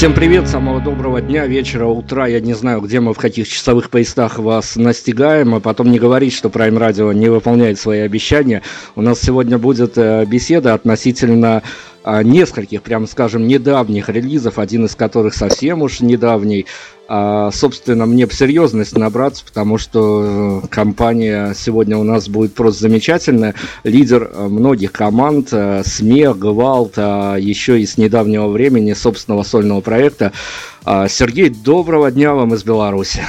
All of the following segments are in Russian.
Всем привет, самого доброго дня, вечера, утра. Я не знаю, где мы, в каких часовых поясах вас настигаем, а потом не говорить, что Prime Radio не выполняет свои обещания. У нас сегодня будет э, беседа относительно нескольких, прям скажем, недавних релизов, один из которых совсем уж недавний. А, собственно, мне бы серьезность набраться, потому что э, компания сегодня у нас будет просто замечательная. Лидер э, многих команд, э, Смех, Гвалт, а еще и с недавнего времени собственного сольного проекта. А, Сергей, доброго дня вам из Беларуси.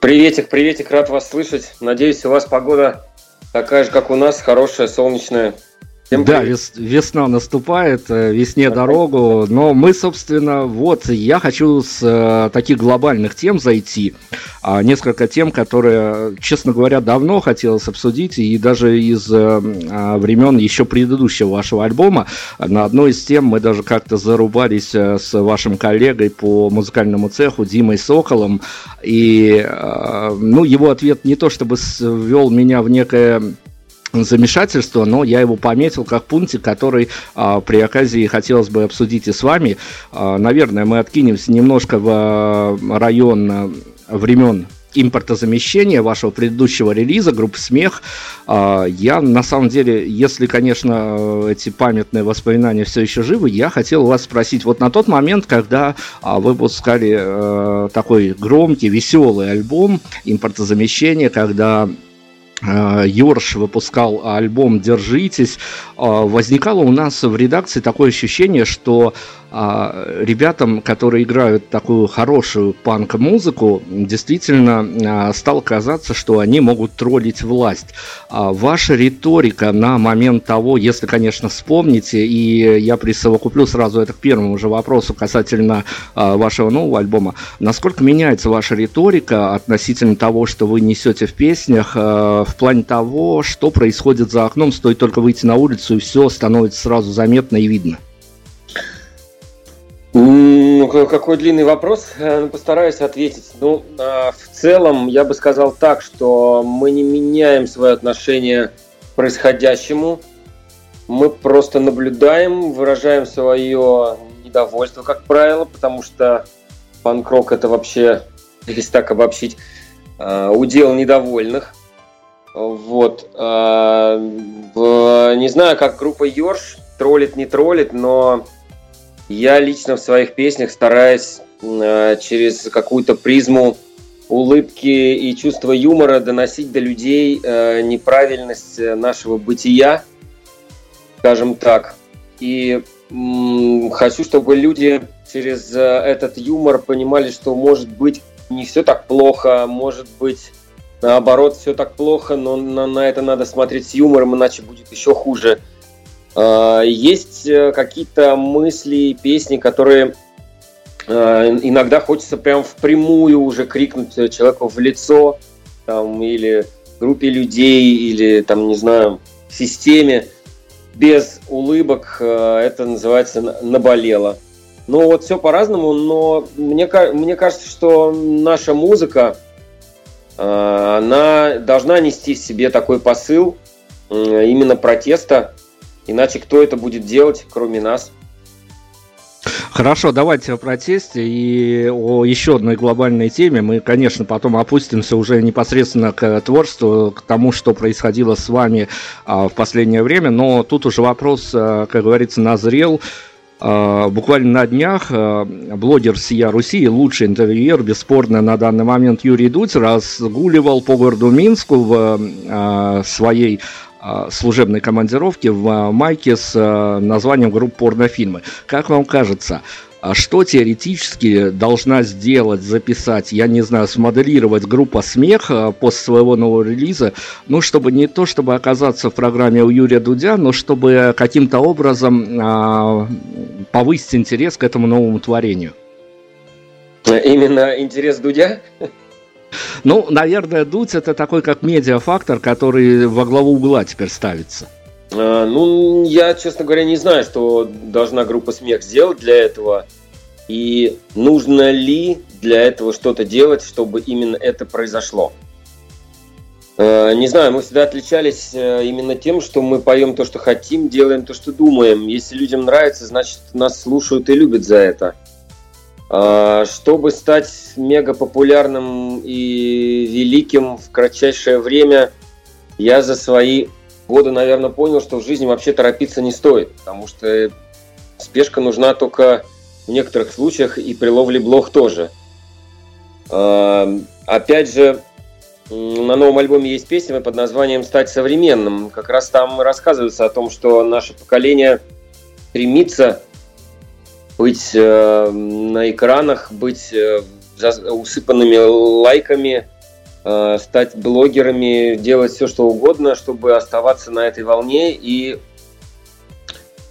Приветик, приветик, рад вас слышать. Надеюсь, у вас погода такая же, как у нас, хорошая, солнечная. Всем да, вес, весна наступает, э, весне дорогу, но мы, собственно, вот, я хочу с э, таких глобальных тем зайти, а, несколько тем, которые, честно говоря, давно хотелось обсудить, и даже из э, а, времен еще предыдущего вашего альбома, на одной из тем мы даже как-то зарубались э, с вашим коллегой по музыкальному цеху Димой Соколом, и, э, ну, его ответ не то чтобы ввел меня в некое замешательство, но я его пометил как пунктик, который а, при оказии хотелось бы обсудить и с вами. А, наверное, мы откинемся немножко в а, район а, времен импортозамещения вашего предыдущего релиза группы «Смех». А, я, на самом деле, если, конечно, эти памятные воспоминания все еще живы, я хотел вас спросить, вот на тот момент, когда вы выпускали такой громкий, веселый альбом импортозамещения, когда Йорш выпускал альбом «Держитесь», э, возникало у нас в редакции такое ощущение, что а, ребятам, которые играют такую хорошую панк-музыку, действительно стало казаться, что они могут троллить власть. Ваша риторика на момент того, если, конечно, вспомните, и я присовокуплю сразу это к первому же вопросу касательно вашего нового альбома, насколько меняется ваша риторика относительно того, что вы несете в песнях, в плане того, что происходит за окном, стоит только выйти на улицу, и все становится сразу заметно и видно? Ну, какой длинный вопрос, э, ну, постараюсь ответить. Ну, а, в целом, я бы сказал так, что мы не меняем свое отношение к происходящему. Мы просто наблюдаем, выражаем свое недовольство, как правило, потому что панк-рок это вообще, если так обобщить, э, удел недовольных. Вот. А, не знаю, как группа Йорш троллит, не троллит, но я лично в своих песнях стараюсь э, через какую-то призму улыбки и чувства юмора доносить до людей э, неправильность нашего бытия, скажем так. И хочу, чтобы люди через э, этот юмор понимали, что может быть не все так плохо, может быть наоборот все так плохо, но на, на это надо смотреть с юмором, иначе будет еще хуже. А, есть э, какие-то мысли, песни, которые э, иногда хочется прям впрямую уже крикнуть человеку в лицо, там, или группе людей, или там, не знаю, системе, без улыбок, э, это называется наболело. Ну вот все по-разному, но мне, мне кажется, что наша музыка, она должна нести в себе такой посыл именно протеста, Иначе кто это будет делать, кроме нас? Хорошо, давайте о протесте и о еще одной глобальной теме. Мы, конечно, потом опустимся уже непосредственно к творчеству, к тому, что происходило с вами а, в последнее время. Но тут уже вопрос, как говорится, назрел. А, буквально на днях а, блогер «Сия Руси», лучший интервьюер, бесспорно, на данный момент Юрий Дудь, разгуливал по городу Минску в а, своей служебной командировки в майке с названием группы порнофильмы. Как вам кажется, что теоретически должна сделать, записать, я не знаю, смоделировать группа «Смех» после своего нового релиза, ну, чтобы не то, чтобы оказаться в программе у Юрия Дудя, но чтобы каким-то образом а, повысить интерес к этому новому творению? Именно интерес Дудя? Ну, наверное, Дудь это такой как медиафактор, который во главу угла теперь ставится. А, ну, я, честно говоря, не знаю, что должна группа «Смех» сделать для этого. И нужно ли для этого что-то делать, чтобы именно это произошло. А, не знаю, мы всегда отличались э, именно тем, что мы поем то, что хотим, делаем то, что думаем. Если людям нравится, значит нас слушают и любят за это. А, чтобы стать мега популярным и великим в кратчайшее время, я за свои годы, наверное, понял, что в жизни вообще торопиться не стоит, потому что спешка нужна только в некоторых случаях и при ловле блох тоже. А, опять же, на новом альбоме есть песня под названием «Стать современным». Как раз там рассказывается о том, что наше поколение стремится быть э, на экранах, быть э, усыпанными лайками, э, стать блогерами, делать все, что угодно, чтобы оставаться на этой волне и,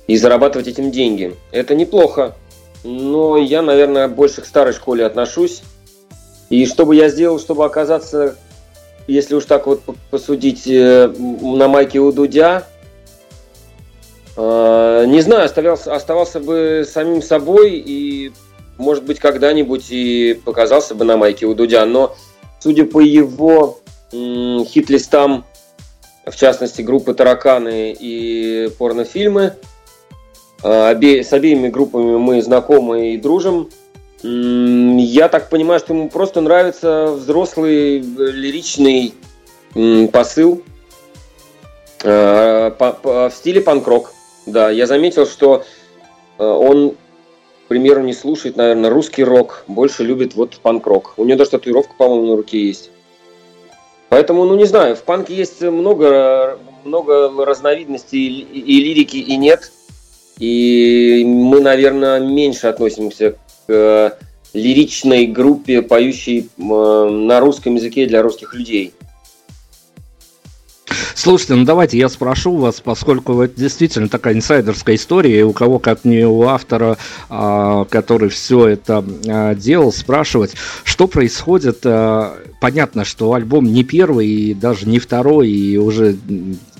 и зарабатывать этим деньги. Это неплохо, но я, наверное, больше к старой школе отношусь. И что бы я сделал, чтобы оказаться, если уж так вот посудить, э, на майке у Дудя – Э, не знаю, оставался, оставался бы самим собой и, может быть, когда-нибудь и показался бы на майке у Дудя. Но, судя по его хит-листам, в частности, группы «Тараканы» и порнофильмы, э, обе, с обеими группами мы знакомы и дружим. Я так понимаю, что ему просто нравится взрослый лиричный посыл э, в стиле панк-рок. Да, я заметил, что э, он, примеру, не слушает, наверное, русский рок, больше любит вот панк-рок. У него даже татуировка, по-моему, на руке есть. Поэтому, ну не знаю, в панке есть много, много разновидностей и лирики, и нет. И мы, наверное, меньше относимся к э, лиричной группе, поющей на русском языке для русских людей. Слушайте, ну давайте я спрошу вас, поскольку это действительно такая инсайдерская история, и у кого, как не у автора, а, который все это а, делал, спрашивать, что происходит. А, понятно, что альбом не первый, и даже не второй, и уже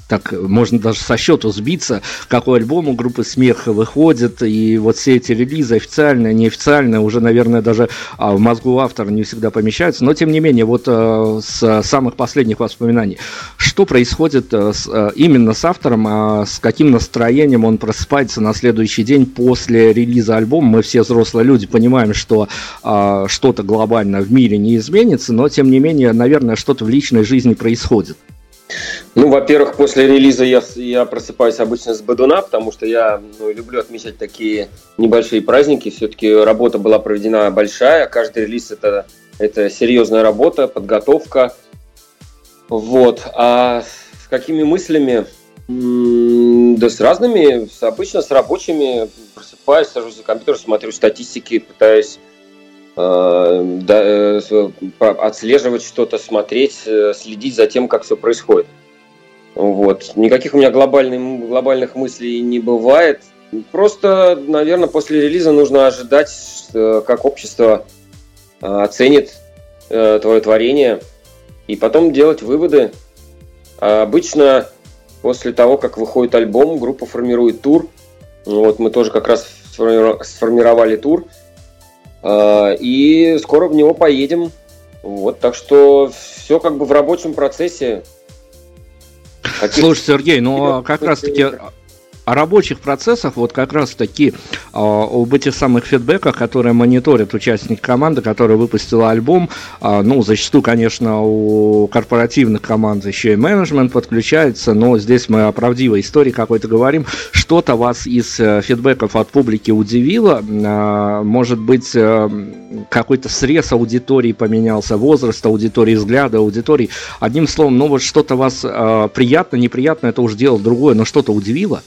так можно даже со счету сбиться, какой альбом у группы Смех выходит, и вот все эти релизы официальные, неофициальные, уже, наверное, даже а, в мозгу автора не всегда помещаются, но тем не менее, вот а, с самых последних воспоминаний, что происходит а, с, а, именно с автором, а, с каким настроением он просыпается на следующий день после релиза альбома, мы все взрослые люди понимаем, что а, что-то глобально в мире не изменится, но тем не менее, наверное, что-то в личной жизни происходит. Ну, во-первых, после релиза я, я просыпаюсь обычно с бодуна, потому что я ну, люблю отмечать такие небольшие праздники. Все-таки работа была проведена большая. Каждый релиз это, это серьезная работа, подготовка. Вот. А с какими мыслями? Да с разными, обычно с рабочими. Просыпаюсь, сажусь за компьютер, смотрю статистики, пытаюсь да, э, отслеживать что-то, смотреть, э, следить за тем, как все происходит. Вот. Никаких у меня глобальных, глобальных мыслей не бывает. Просто, наверное, после релиза нужно ожидать, как общество оценит твое творение, и потом делать выводы. А обычно после того, как выходит альбом, группа формирует тур. Вот мы тоже как раз сформировали тур – и скоро в него поедем. Вот, так что все как бы в рабочем процессе. Слушай, Сергей, ну а как раз таки о рабочих процессах, вот как раз таки а, об этих самых фидбэках, которые мониторят участники команды, которая выпустила альбом, а, ну, зачастую, конечно, у корпоративных команд еще и менеджмент подключается, но здесь мы о правдивой истории какой-то говорим. Что-то вас из э, фидбэков от публики удивило? А, может быть, э, какой-то срез аудитории поменялся, возраст аудитории, взгляда аудитории. Одним словом, ну вот что-то вас приятно, неприятно, это уже дело другое, но что-то удивило?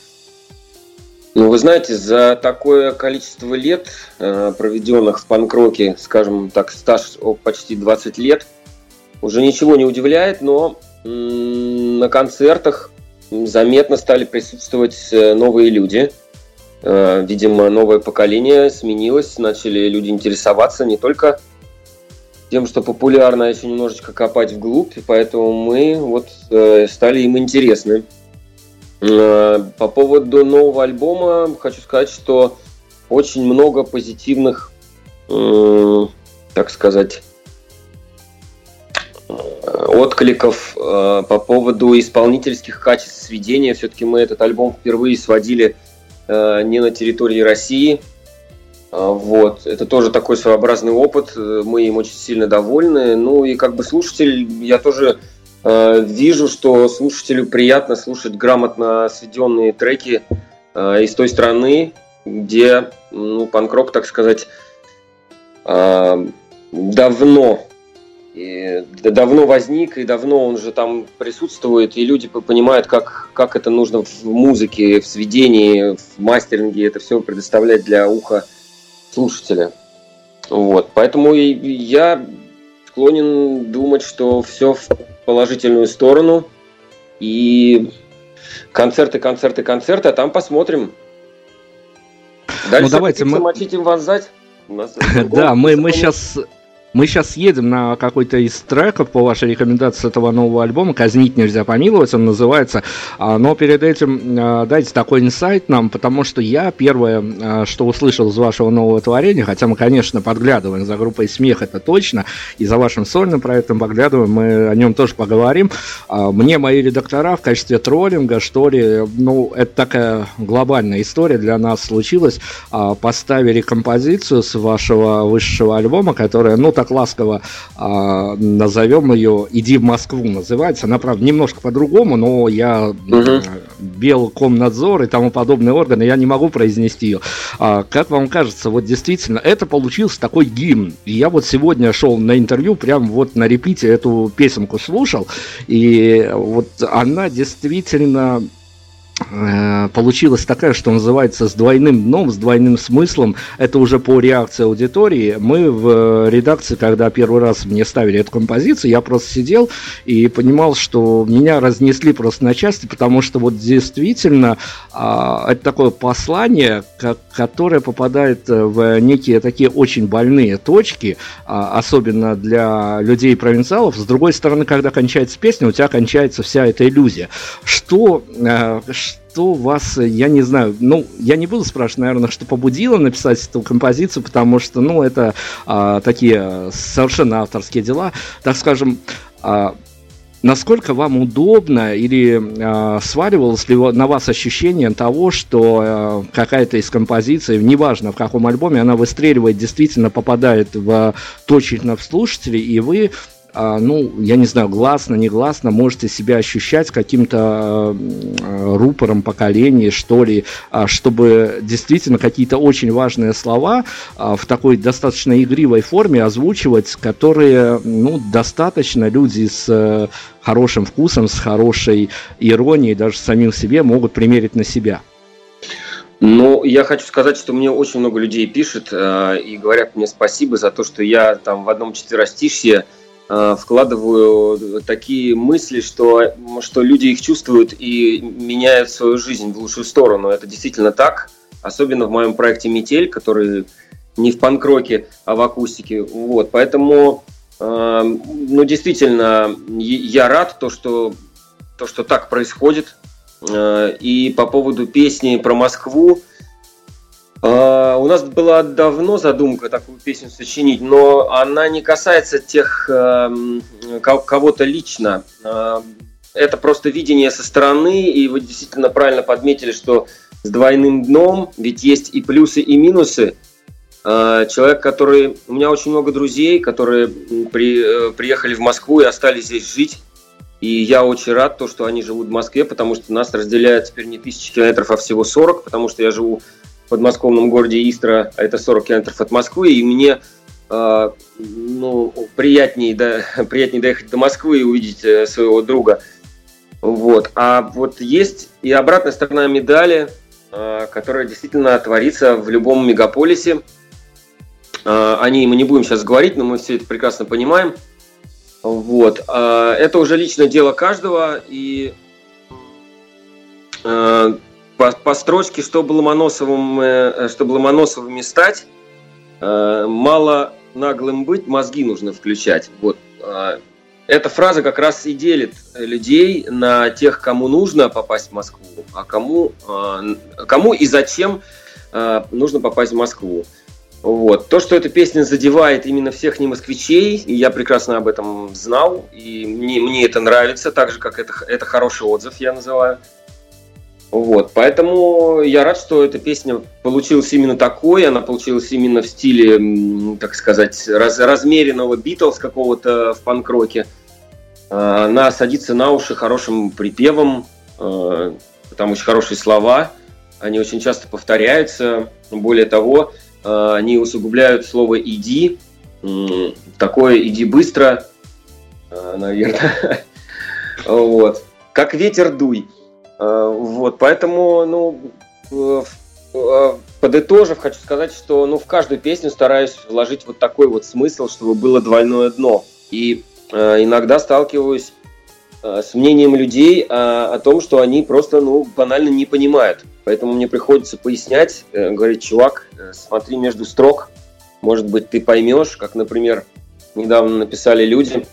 Ну, вы знаете, за такое количество лет, э, проведенных в панкроке, скажем так, стаж почти 20 лет, уже ничего не удивляет, но на концертах заметно стали присутствовать э, новые люди. Э, видимо, новое поколение сменилось, начали люди интересоваться не только тем, что популярно, а еще немножечко копать вглубь, поэтому мы вот стали им интересны. Э, по поводу нового альбома хочу сказать, что очень много позитивных, э, так сказать, э, откликов по поводу исполнительских качеств сведения. Все-таки мы этот альбом впервые сводили не на территории России. Вот. Это тоже такой своеобразный опыт. Мы им очень сильно довольны. Ну и как бы слушатель, я тоже вижу, что слушателю приятно слушать грамотно сведенные треки э, из той страны, где ну, панкрок, так сказать, э, давно давно возник, и давно он же там присутствует, и люди понимают, как, как это нужно в музыке, в сведении, в мастеринге это все предоставлять для уха слушателя. Вот. Поэтому я склонен думать, что все положительную сторону. И концерты, концерты, концерты, а там посмотрим. Дальше ну, давайте мы... хотите вонзать? Да, мы, мы сейчас Мы сейчас едем на какой-то из треков по вашей рекомендации этого нового альбома. «Казнить нельзя помиловать» он называется. А, но перед этим а, дайте такой инсайт нам, потому что я первое, а, что услышал из вашего нового творения, хотя мы, конечно, подглядываем за группой «Смех», это точно, и за вашим сольным проектом подглядываем, мы о нем тоже поговорим. Мне мои редактора в качестве троллинга, что ли, ну, это такая глобальная история для нас случилась, поставили композицию с вашего высшего альбома, которая, ну, так ласково э, назовем ее «Иди в Москву» называется. Она, правда, немножко по-другому, но я угу. Белкомнадзор и тому подобные органы, я не могу произнести ее. А, как вам кажется, вот действительно, это получился такой гимн. И я вот сегодня шел на интервью, прям вот на репите эту песенку слушал, и вот она действительно получилась такая, что называется, с двойным дном, с двойным смыслом. Это уже по реакции аудитории. Мы в редакции, когда первый раз мне ставили эту композицию, я просто сидел и понимал, что меня разнесли просто на части, потому что вот действительно а, это такое послание, которое попадает в некие такие очень больные точки, а, особенно для людей-провинциалов. С другой стороны, когда кончается песня, у тебя кончается вся эта иллюзия. Что, э, что вас, я не знаю, ну, я не буду спрашивать, наверное, что побудило написать эту композицию, потому что, ну, это а, такие совершенно авторские дела, так скажем, а, Насколько вам удобно или э, сваливалось ли на вас ощущение того, что э, какая-то из композиций, неважно в каком альбоме, она выстреливает, действительно попадает в точечно в слушателей, и вы а, ну, я не знаю, гласно, негласно можете себя ощущать каким-то э, рупором поколения, что ли, а, чтобы действительно какие-то очень важные слова а, в такой достаточно игривой форме озвучивать, которые, ну, достаточно люди с э, хорошим вкусом, с хорошей иронией, даже самим себе могут примерить на себя. Ну, я хочу сказать, что мне очень много людей пишет э, и говорят мне спасибо за то, что я там в одном четверостишье вкладываю такие мысли, что, что люди их чувствуют и меняют свою жизнь в лучшую сторону. Это действительно так, особенно в моем проекте «Метель», который не в панк-роке, а в акустике. Вот, поэтому, э, ну, действительно, я рад, то, что, то, что так происходит. Э, и по поводу песни про Москву, Uh, у нас была давно задумка такую песню сочинить, но она не касается тех uh, кого-то лично. Uh, это просто видение со стороны, и вы действительно правильно подметили, что с двойным дном, ведь есть и плюсы, и минусы. Человек, который... У меня очень много друзей, которые при, э, приехали в Москву и остались здесь жить. И я очень рад, то, что они живут в Москве, потому что нас разделяет теперь не тысячи километров, а всего 40, потому что я живу подмосковном городе Истра, а это 40 километров от Москвы, и мне э, ну, приятнее, да, приятнее доехать до Москвы и увидеть э, своего друга. Вот. А вот есть и обратная сторона медали, э, которая действительно творится в любом мегаполисе. Э, о ней мы не будем сейчас говорить, но мы все это прекрасно понимаем. Вот. Э, это уже личное дело каждого, и по, по строчке, чтобы Ломоносовым, э, чтобы Ломоносовыми стать, э, мало наглым быть, мозги нужно включать. Вот. Э, эта фраза как раз и делит людей на тех, кому нужно попасть в Москву, а кому, кому и зачем нужно попасть в Москву. Вот. То, что эта песня задевает именно всех не москвичей, и я прекрасно об этом знал, и мне, мне это нравится, так же, как это, это хороший отзыв, я называю. Вот, поэтому я рад, что эта песня получилась именно такой, она получилась именно в стиле, так сказать, раз, размеренного Битлз какого-то в панк-роке. А, она садится на уши хорошим припевом, а, там очень хорошие слова, они очень часто повторяются, более того, а, они усугубляют слово «иди», такое «иди быстро», наверное, вот, как ветер дуй. Э, вот, поэтому, ну, э, э, подытожив, хочу сказать, что ну, в каждую песню стараюсь вложить вот такой вот смысл, чтобы было двойное дно. И иногда сталкиваюсь с мнением людей о, том, что они просто ну, банально не понимают. Поэтому мне приходится пояснять, говорить, чувак, смотри между строк, может быть, ты поймешь, как, например, недавно написали люди,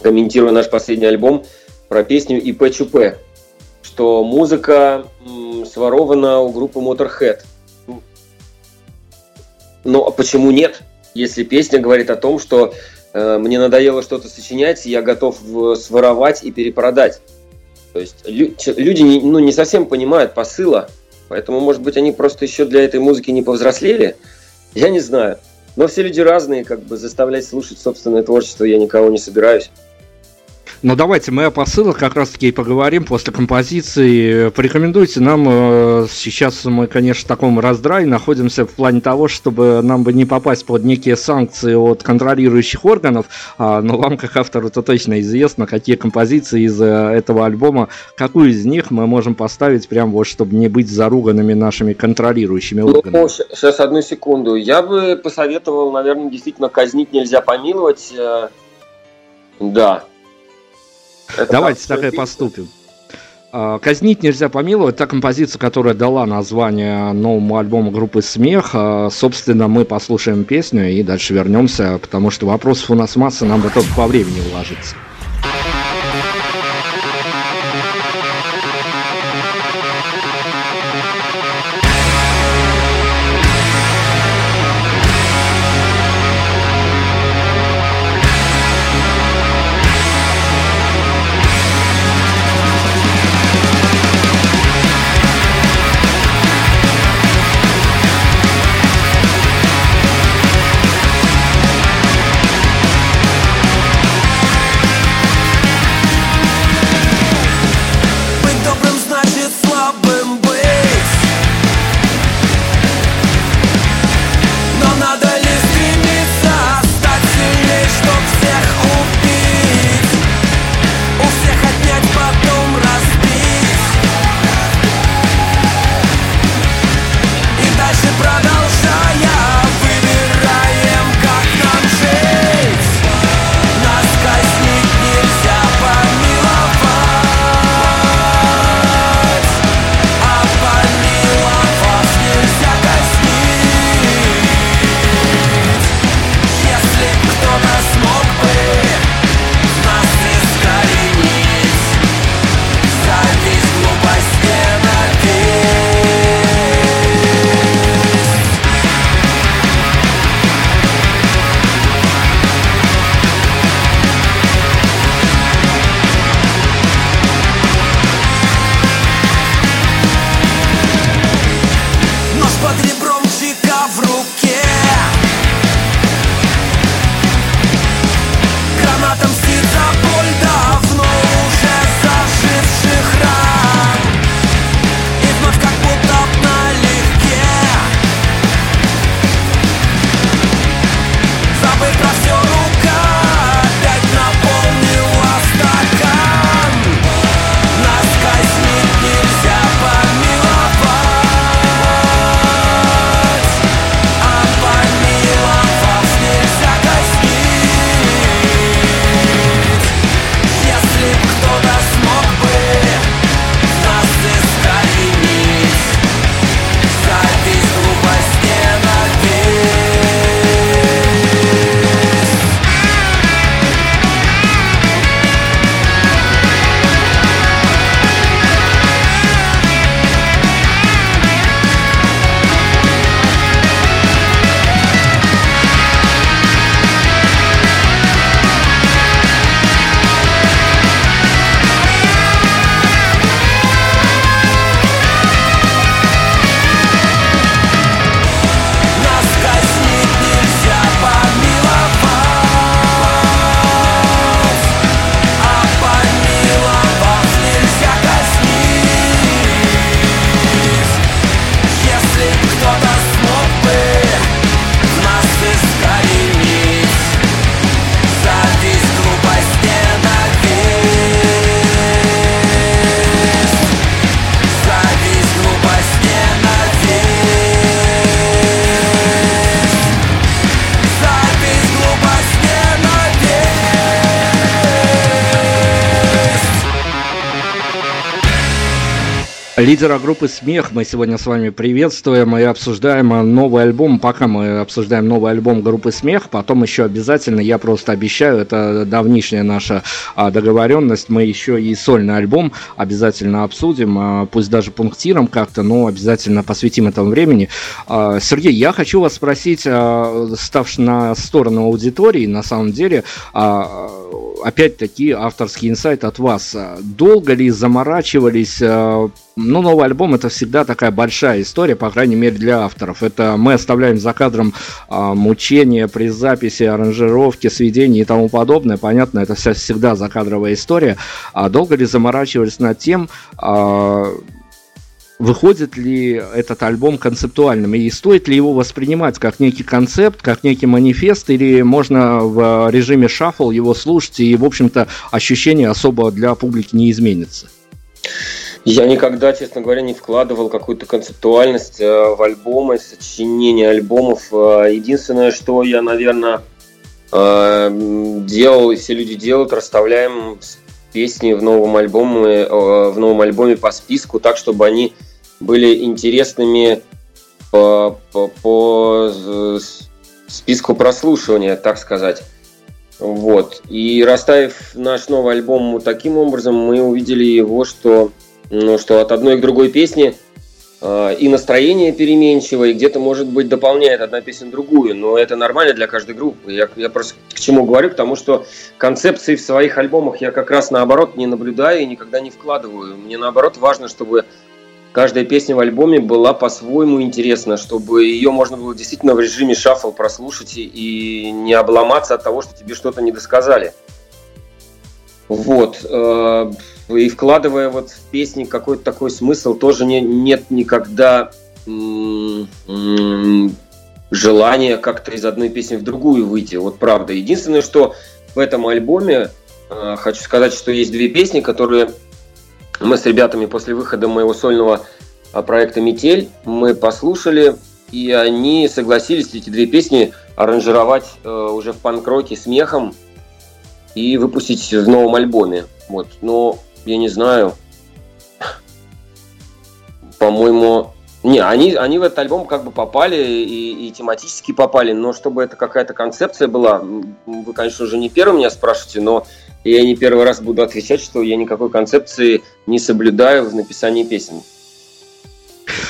комментируя наш последний альбом, про песню ИП ЧП, что музыка сворована у группы Motorhead. Но а почему нет? Если песня говорит о том, что э, мне надоело что-то сочинять, я готов э, своровать и перепродать. То есть лю- люди не, ну, не совсем понимают посыла, поэтому, может быть, они просто еще для этой музыки не повзрослели. Я не знаю. Но все люди разные, как бы заставлять слушать собственное творчество я никого не собираюсь. Но давайте мы о посылах как раз-таки и поговорим после композиции. Порекомендуйте нам, э, сейчас мы, конечно, в таком раздрае находимся в плане того, чтобы нам бы не попасть под некие санкции от контролирующих органов, а, но вам, как автору, это точно известно, какие композиции из э, этого альбома, какую из них мы можем поставить, прям вот, чтобы не быть заруганными нашими контролирующими органами. Ну, сейчас, одну секунду. Я бы посоветовал, наверное, действительно казнить нельзя помиловать. Э, Да, это Давайте так и поступим. А, Казнить нельзя помиловать. Та композиция, которая дала название новому альбому группы Смех. А, собственно, мы послушаем песню и дальше вернемся, потому что вопросов у нас масса, нам бы только по времени уложиться. Лидера группы «Смех» мы сегодня с вами приветствуем и обсуждаем новый альбом. Пока мы обсуждаем новый альбом группы «Смех», потом еще обязательно, я просто обещаю, это давнишняя наша а, договоренность, мы еще и сольный альбом обязательно обсудим, а, пусть даже пунктиром как-то, но обязательно посвятим этому времени. А, Сергей, я хочу вас спросить, ставши на сторону аудитории, на самом деле, опять-таки авторский инсайт от вас. Долго ли заморачивались ну, новый альбом это всегда такая большая история, по крайней мере для авторов. Это мы оставляем за кадром а, мучения при записи, аранжировке, сведении и тому подобное. Понятно, это вся, всегда закадровая история. А долго ли заморачивались над тем, а, выходит ли этот альбом концептуальным, и стоит ли его воспринимать как некий концепт, как некий манифест, или можно в режиме шаффл его слушать, и, в общем-то, ощущение особо для публики не изменится? Я никогда, честно говоря, не вкладывал какую-то концептуальность э, в альбомы, сочинение альбомов. Э, единственное, что я, наверное, э, делал, и все люди делают, расставляем песни в новом альбоме, в новом альбоме по списку, так, чтобы они были интересными по, по, по списку прослушивания, так сказать. Вот. И расставив наш новый альбом таким образом, мы увидели его, что ну, что от одной к другой песни э, и настроение переменчивое, и где-то, может быть, дополняет одна песня другую, но это нормально для каждой группы. Я, я просто к чему говорю, потому что концепции в своих альбомах я как раз наоборот не наблюдаю и никогда не вкладываю. Мне наоборот важно, чтобы каждая песня в альбоме была по-своему интересна, чтобы ее можно было действительно в режиме шаффл прослушать и не обломаться от того, что тебе что-то не досказали. Вот. И вкладывая вот в песни какой-то такой смысл, тоже не, нет никогда желания как-то из одной песни в другую выйти. Вот правда. Единственное, что в этом альбоме э, хочу сказать, что есть две песни, которые мы с ребятами после выхода моего сольного э, проекта «Метель» мы послушали, и они согласились эти две песни аранжировать э, уже в панк-роке смехом и выпустить в новом альбоме. Вот. Но я не знаю. По-моему, не, они, они в этот альбом как бы попали и, и тематически попали, но чтобы это какая-то концепция была, вы, конечно, уже не первый меня спрашиваете, но я не первый раз буду отвечать, что я никакой концепции не соблюдаю в написании песен.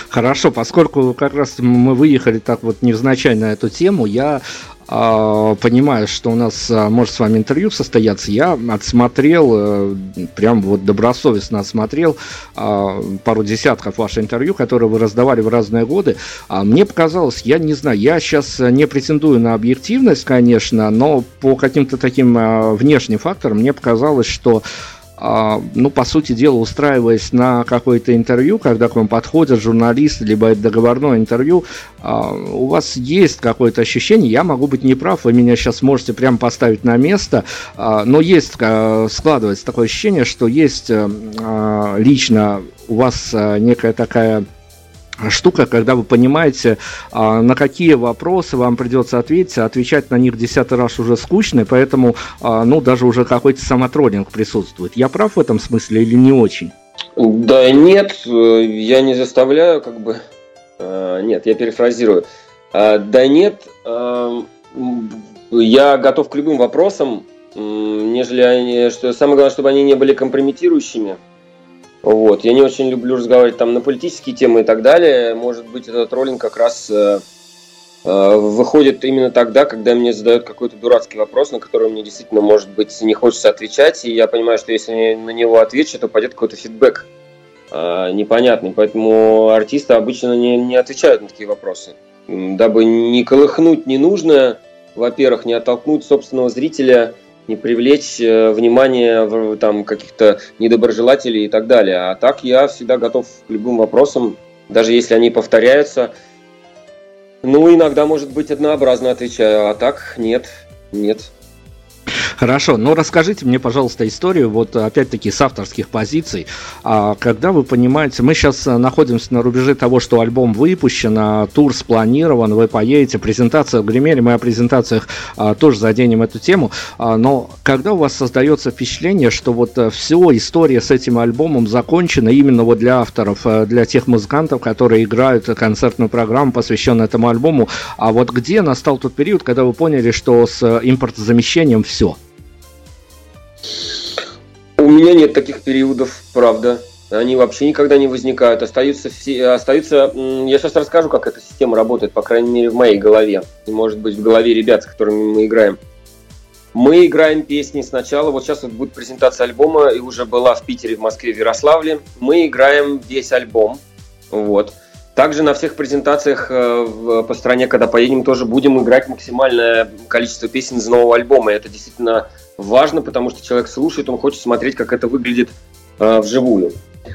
Хорошо, поскольку как раз мы выехали так вот невзначай на эту тему, я э, понимаю, что у нас э, может с вами интервью состояться. Я отсмотрел, э, прям вот добросовестно отсмотрел э, пару десятков ваших интервью, которые вы раздавали в разные годы. А мне показалось, я не знаю, я сейчас не претендую на объективность, конечно, но по каким-то таким внешним факторам мне показалось, что а, ну, по сути дела, устраиваясь на какое-то интервью, когда к вам подходят журналисты, либо это договорное интервью, а, у вас есть какое-то ощущение, я могу быть неправ, вы меня сейчас можете прямо поставить на место, а, но есть, складывается такое ощущение, что есть э, лично у вас э, некая такая штука, когда вы понимаете, а, на какие вопросы вам придется ответить, а отвечать на них десятый раз уже скучно, поэтому, а, ну, даже уже какой-то самотроллинг присутствует. Я прав в этом смысле или не очень? Да нет, я не заставляю, как бы... А, нет, я перефразирую. Да нет, я готов к любым вопросам, нежели они, что самое главное, чтобы они не были компрометирующими. Вот. Я не очень люблю разговаривать там на политические темы и так далее. Может быть, этот роллинг как раз э, э, выходит именно тогда, когда мне задают какой-то дурацкий вопрос, на который мне действительно, может быть, не хочется отвечать, и я понимаю, что если я на него отвечу, то пойдет какой-то фидбэк э, непонятный. Поэтому артисты обычно не, не отвечают на такие вопросы. Дабы не колыхнуть ненужное, во-первых, не оттолкнуть собственного зрителя – не привлечь э, внимание там каких-то недоброжелателей и так далее. А так я всегда готов к любым вопросам, даже если они повторяются. Ну, иногда, может быть, однообразно отвечаю, а так нет, нет. Хорошо, но расскажите мне, пожалуйста, историю, вот опять-таки с авторских позиций. А когда вы понимаете, мы сейчас находимся на рубеже того, что альбом выпущен, а тур спланирован, вы поедете, презентация в Гримере, мы о презентациях а, тоже заденем эту тему, а, но когда у вас создается впечатление, что вот а, все, история с этим альбомом закончена именно вот для авторов, а, для тех музыкантов, которые играют концертную программу, посвященную этому альбому, а вот где настал тот период, когда вы поняли, что с импортозамещением все? У меня нет таких периодов, правда. Они вообще никогда не возникают. Остаются все, остаются. Я сейчас расскажу, как эта система работает, по крайней мере, в моей голове. И, может быть, в голове ребят, с которыми мы играем. Мы играем песни сначала. Вот сейчас вот будет презентация альбома, и уже была в Питере, в Москве, в Ярославле. Мы играем весь альбом. Вот. Также на всех презентациях э, по стране, когда поедем, тоже будем играть максимальное количество песен из нового альбома. И это действительно важно, потому что человек слушает, он хочет смотреть, как это выглядит э, вживую.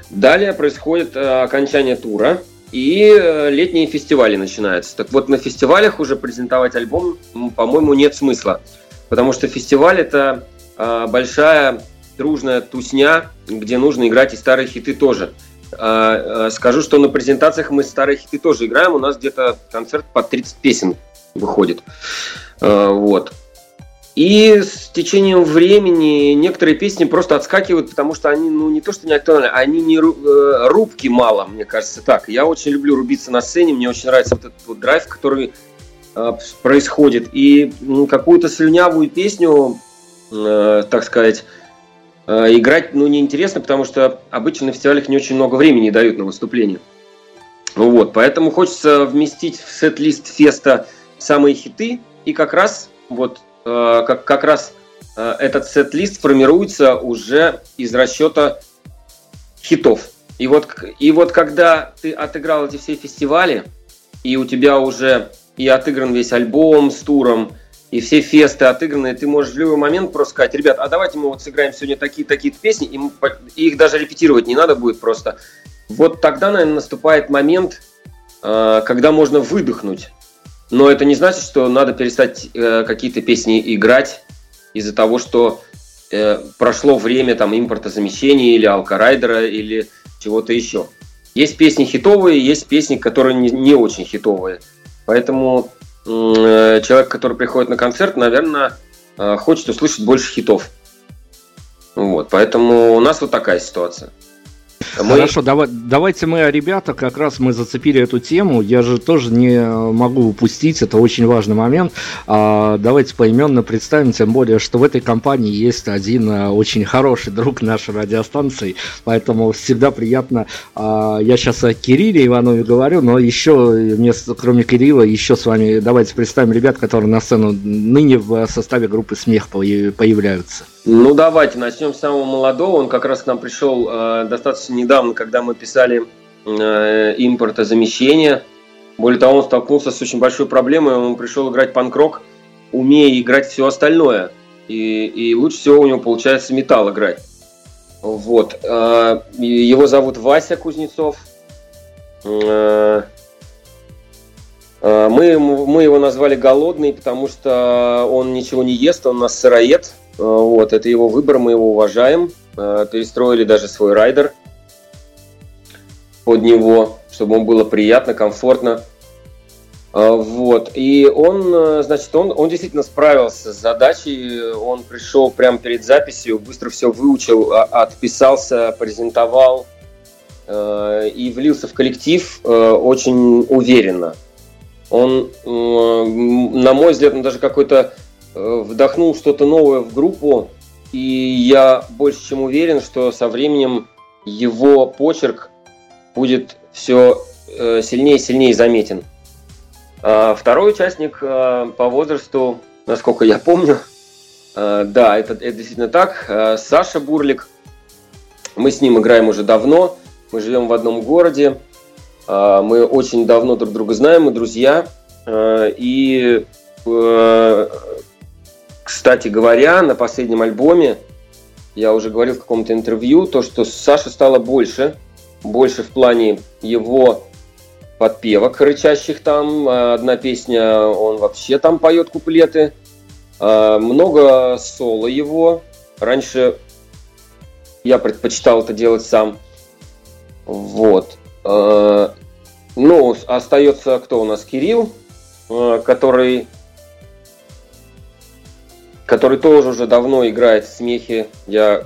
Далее происходит э, окончание тура, и летние фестивали начинаются. Так вот, на фестивалях уже презентовать альбом, по-моему, нет смысла. Потому что фестиваль это большая дружная тусня, где нужно играть и старые хиты тоже. Скажу, что на презентациях мы старые хиты тоже играем. У нас где-то концерт по 30 песен выходит. Вот. И с течением времени некоторые песни просто отскакивают, потому что они, ну, не то что не актуальны, они не э, рубки мало, мне кажется так. Я очень люблю рубиться на сцене, мне очень нравится вот этот вот драйв, который э, происходит. И ну, какую-то слюнявую песню, э, так сказать, играть, ну, неинтересно, потому что обычно на фестивалях не очень много времени дают на выступление. Вот, поэтому хочется вместить в сет-лист феста самые хиты, и как раз вот Э, как, как раз э, этот сет-лист формируется уже из расчета хитов. И вот, и вот когда ты отыграл эти все фестивали, и у тебя уже и отыгран весь альбом с туром, и все фесты отыграны, ты можешь в любой момент просто сказать, ребят, а давайте мы вот сыграем сегодня такие-такие песни, и, мы, и их даже репетировать не надо будет просто. Вот тогда, наверное, наступает момент, э, когда можно выдохнуть но это не значит, что надо перестать э, какие-то песни играть из-за того, что э, прошло время там импортозамещения или алкарайдера или чего-то еще. Есть песни хитовые, есть песни, которые не, не очень хитовые. Поэтому человек, который приходит на концерт, наверное, э, хочет услышать больше хитов. Вот, поэтому у нас вот такая ситуация. Мы... Хорошо, давай, давайте мы, ребята, как раз мы зацепили эту тему. Я же тоже не могу упустить, это очень важный момент. А, давайте поименно представим, тем более, что в этой компании есть один а, очень хороший друг нашей радиостанции, поэтому всегда приятно. А, я сейчас о Кирилле Иванове говорю, но еще, вместо, кроме Кирилла, еще с вами давайте представим ребят, которые на сцену ныне в составе группы «Смех» появляются. Ну, давайте начнем с самого молодого. Он как раз к нам пришел э, достаточно недавно, когда мы писали э, импортозамещение. Более того, он столкнулся с очень большой проблемой. Он пришел играть панк-рок, умея играть все остальное. И, и лучше всего у него получается металл играть. Вот. Э, его зовут Вася Кузнецов. Э, э мы, мы его назвали голодный, потому что он ничего не ест, он у нас сыроед. Э, вот, это его выбор, мы его уважаем. Э, перестроили даже свой райдер под него, чтобы ему было приятно, комфортно. Э, вот. И он, значит, он, он действительно справился с задачей. Он пришел прямо перед записью, быстро все выучил, а, отписался, презентовал и влился в коллектив очень уверенно. Он, на мой взгляд, он даже какой-то вдохнул что-то новое в группу, и я больше чем уверен, что со временем его почерк будет все э, сильнее и сильнее заметен. А второй участник э, по возрасту, насколько я помню, да, это, это действительно так, Саша Бурлик. Мы с ним играем уже давно, мы живем в одном городе, мы очень давно друг друга знаем, мы друзья. И кстати говоря, на последнем альбоме, я уже говорил в каком-то интервью, то, что Саша стало больше, больше в плане его подпевок рычащих там. Одна песня, он вообще там поет куплеты. А, много соло его. Раньше я предпочитал это делать сам. Вот. А, ну, остается кто у нас? Кирилл, а, который который тоже уже давно играет в смехе. Я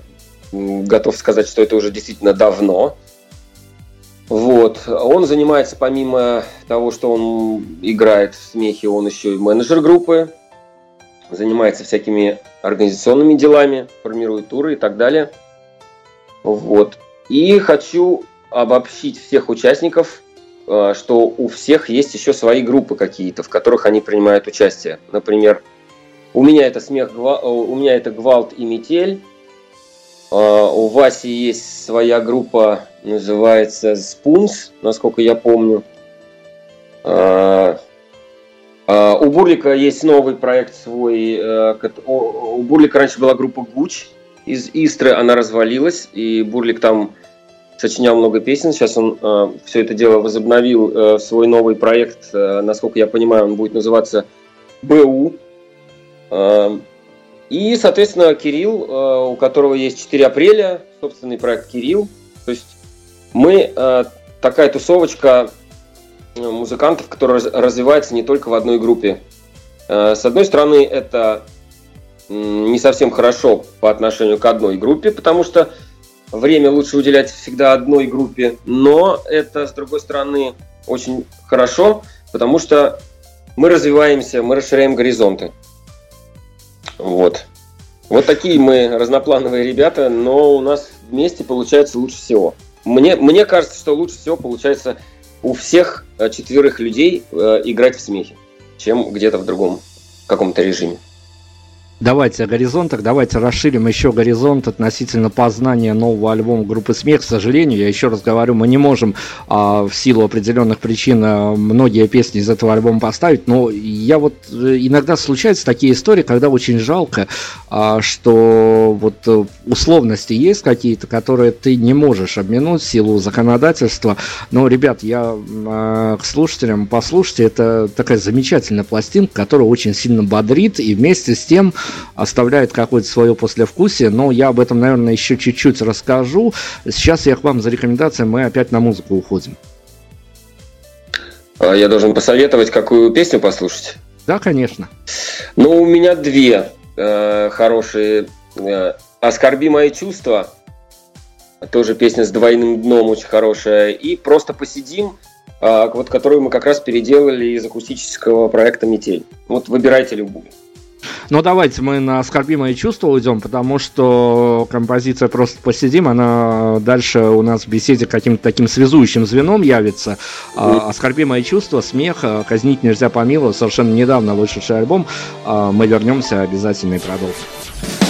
готов сказать, что это уже действительно давно. Вот. Он занимается, помимо того, что он играет в смехе, он еще и менеджер группы, занимается всякими организационными делами, формирует туры и так далее. Вот. И хочу обобщить всех участников, э, что у всех есть еще свои группы какие-то, в которых они принимают участие. Например, у меня это смех, э, у меня это гвалт и метель. А, у Васи есть своя группа, называется Спунс, насколько я помню. А, а, у Бурлика есть новый проект свой. Э, у Бурлика раньше была группа Гуч из Истры, она развалилась, и Бурлик там сочинял много песен. Сейчас он все это дело возобновил э, свой новый проект. Насколько я понимаю, он будет называться БУ, и, соответственно, Кирилл, э, у которого есть 4 апреля, собственный проект Кирилл. То есть мы э, такая тусовочка э, музыкантов, которая развивается не только в одной группе. С одной стороны, это не совсем хорошо по отношению к одной группе, потому что время лучше уделять всегда одной группе, но это, с другой стороны, очень хорошо, потому что мы развиваемся, мы расширяем горизонты. Вот. Вот такие мы разноплановые ребята, но у нас вместе получается лучше всего. Мне, мне кажется, что лучше всего получается у всех э, четверых людей э, играть в смехе, чем где-то в другом каком-то режиме. Давайте о горизонтах, давайте расширим еще горизонт относительно познания нового альбома группы «Смех». К сожалению, я еще раз говорю, мы не можем а, в силу определенных причин а, многие песни из этого альбома поставить, но я вот э, иногда случаются такие истории, когда очень жалко, а, что вот э, условности есть какие-то, которые ты не можешь обминуть в силу законодательства. Но, ребят, я а, к слушателям, послушайте, это такая замечательная пластинка, которая очень сильно бодрит и вместе с тем оставляет какое-то свое послевкусие, но я об этом, наверное, еще чуть-чуть расскажу. Сейчас я к вам за рекомендацией, мы опять на музыку уходим. А я должен посоветовать, какую песню послушать? Да, конечно. Ну, у меня две э, хорошие. Э, «Оскорби мои чувства», тоже песня с двойным дном очень хорошая, и «Просто посидим», э, вот которую мы как раз переделали из акустического проекта «Метель». Вот выбирайте любую. Но давайте мы на оскорбимое чувство уйдем, потому что композиция «Просто посидим», она дальше у нас в беседе каким-то таким связующим звеном явится. А, оскорбимое чувство, смех, казнить нельзя помиловать, совершенно недавно вышедший альбом. А, мы вернемся обязательно и продолжим.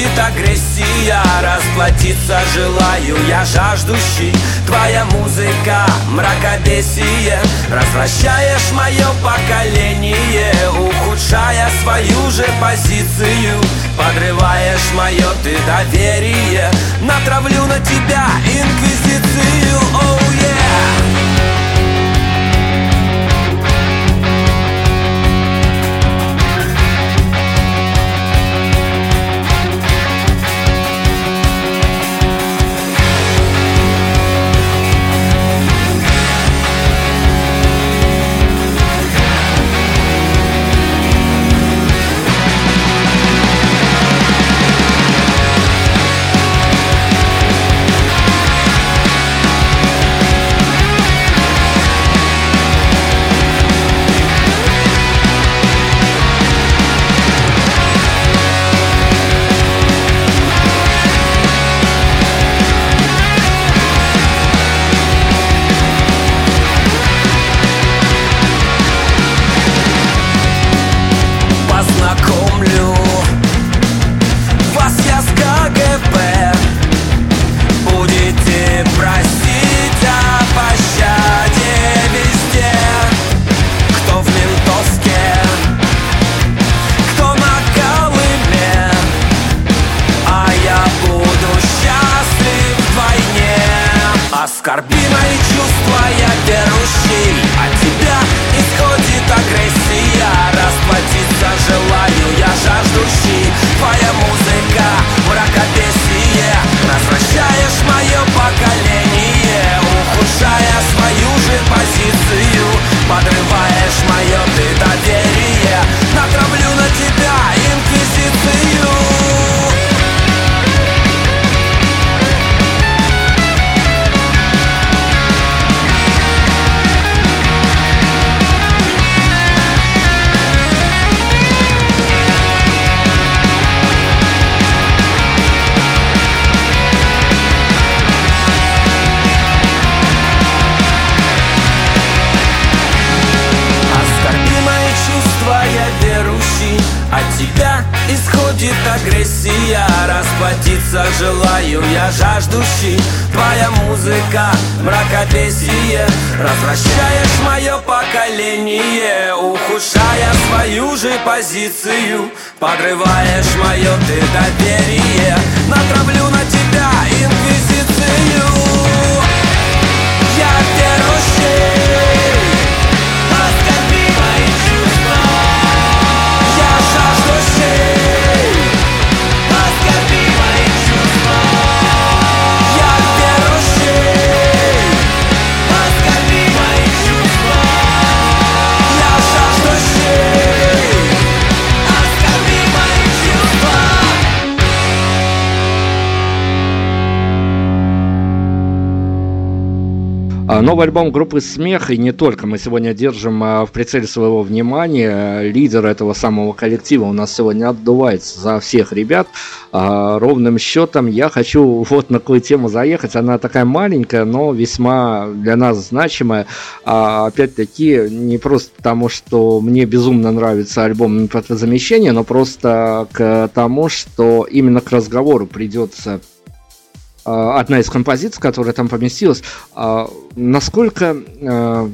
Исходит агрессия Расплатиться желаю, я жаждущий. Твоя музыка, мракобесие Развращаешь мое поколение Ухудшая свою же позицию Подрываешь мое ты доверие Натравлю на тебя инквизицию, жаждущий. Твоя музыка, мракобесие Развращаешь мое поколение Ухудшая свою же позицию. Подрываешь мое ты доверие Натравлю на тебя инквизицию. Я верующий новый альбом группы «Смех» и не только. Мы сегодня держим а, в прицеле своего внимания. Лидер этого самого коллектива у нас сегодня отдувается за всех ребят. А, ровным счетом я хочу вот на какую тему заехать. Она такая маленькая, но весьма для нас значимая. Опять-таки, не просто потому, что мне безумно нравится альбом «Импортозамещение», но просто к тому, что именно к разговору придется а, одна из композиций, которая там поместилась, а, насколько а,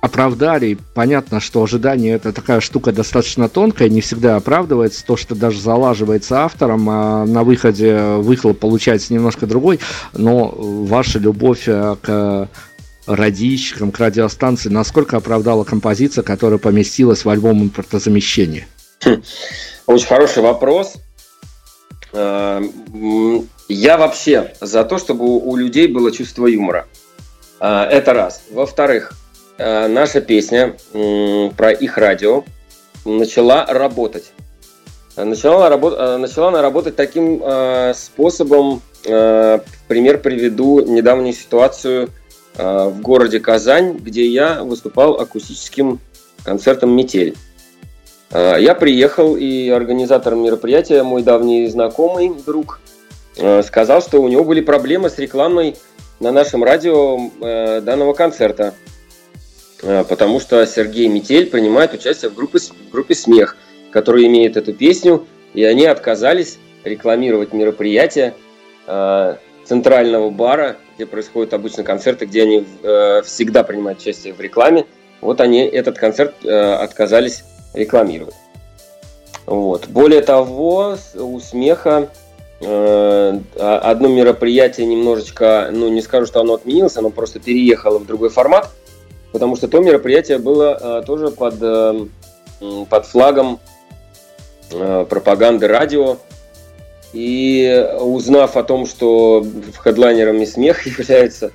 оправдали. Понятно, что ожидание это такая штука достаточно тонкая, не всегда оправдывается. То, что даже залаживается автором, а на выходе выхлоп получается немножко другой. Но ваша любовь к радищикам, к радиостанции, насколько оправдала композиция, которая поместилась в альбом импортозамещения? Хм. Очень хороший вопрос. Я вообще за то, чтобы у людей было чувство юмора. А, это раз. Во-вторых, а, наша песня про их радио начала работать. Начала, работ... Начала она работать таким способом. Пример приведу недавнюю ситуацию в городе Казань, где я выступал акустическим концертом «Метель». Я приехал, и организатор мероприятия, мой давний знакомый, друг, Э, сказал, что у него были проблемы с рекламой на нашем радио э, данного концерта. Э, потому что Сергей Метель принимает участие в группе, в группе «Смех», которая имеет эту песню, и они отказались рекламировать мероприятие центрального бара, где происходят обычно концерты, где они всегда принимают участие в рекламе. Вот они этот концерт отказались рекламировать. Вот. Более того, у смеха Э, одно мероприятие немножечко, ну не скажу, что оно отменилось, оно просто переехало в другой формат, потому что то мероприятие было э, тоже под, э, под флагом пропаганды радио. И узнав о том, что хедлайнерами смех является,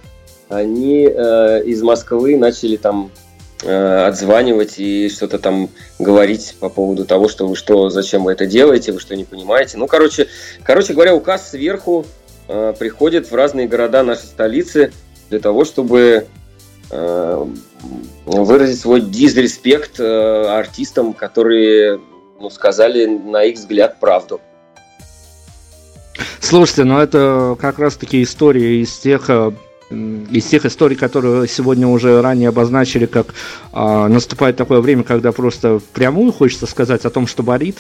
они из Москвы начали там Э, отзванивать и что-то там говорить по поводу того, что вы что, зачем вы это делаете, вы что не понимаете. Ну, короче, короче говоря, указ сверху э, приходит в разные города нашей столицы для того, чтобы э, выразить свой дизреспект э, артистам, которые ну, сказали, на их взгляд, правду. Слушайте, ну это как раз таки история из тех э, из тех историй, которые сегодня уже ранее обозначили, как а, наступает такое время, когда просто впрямую хочется сказать о том, что болит?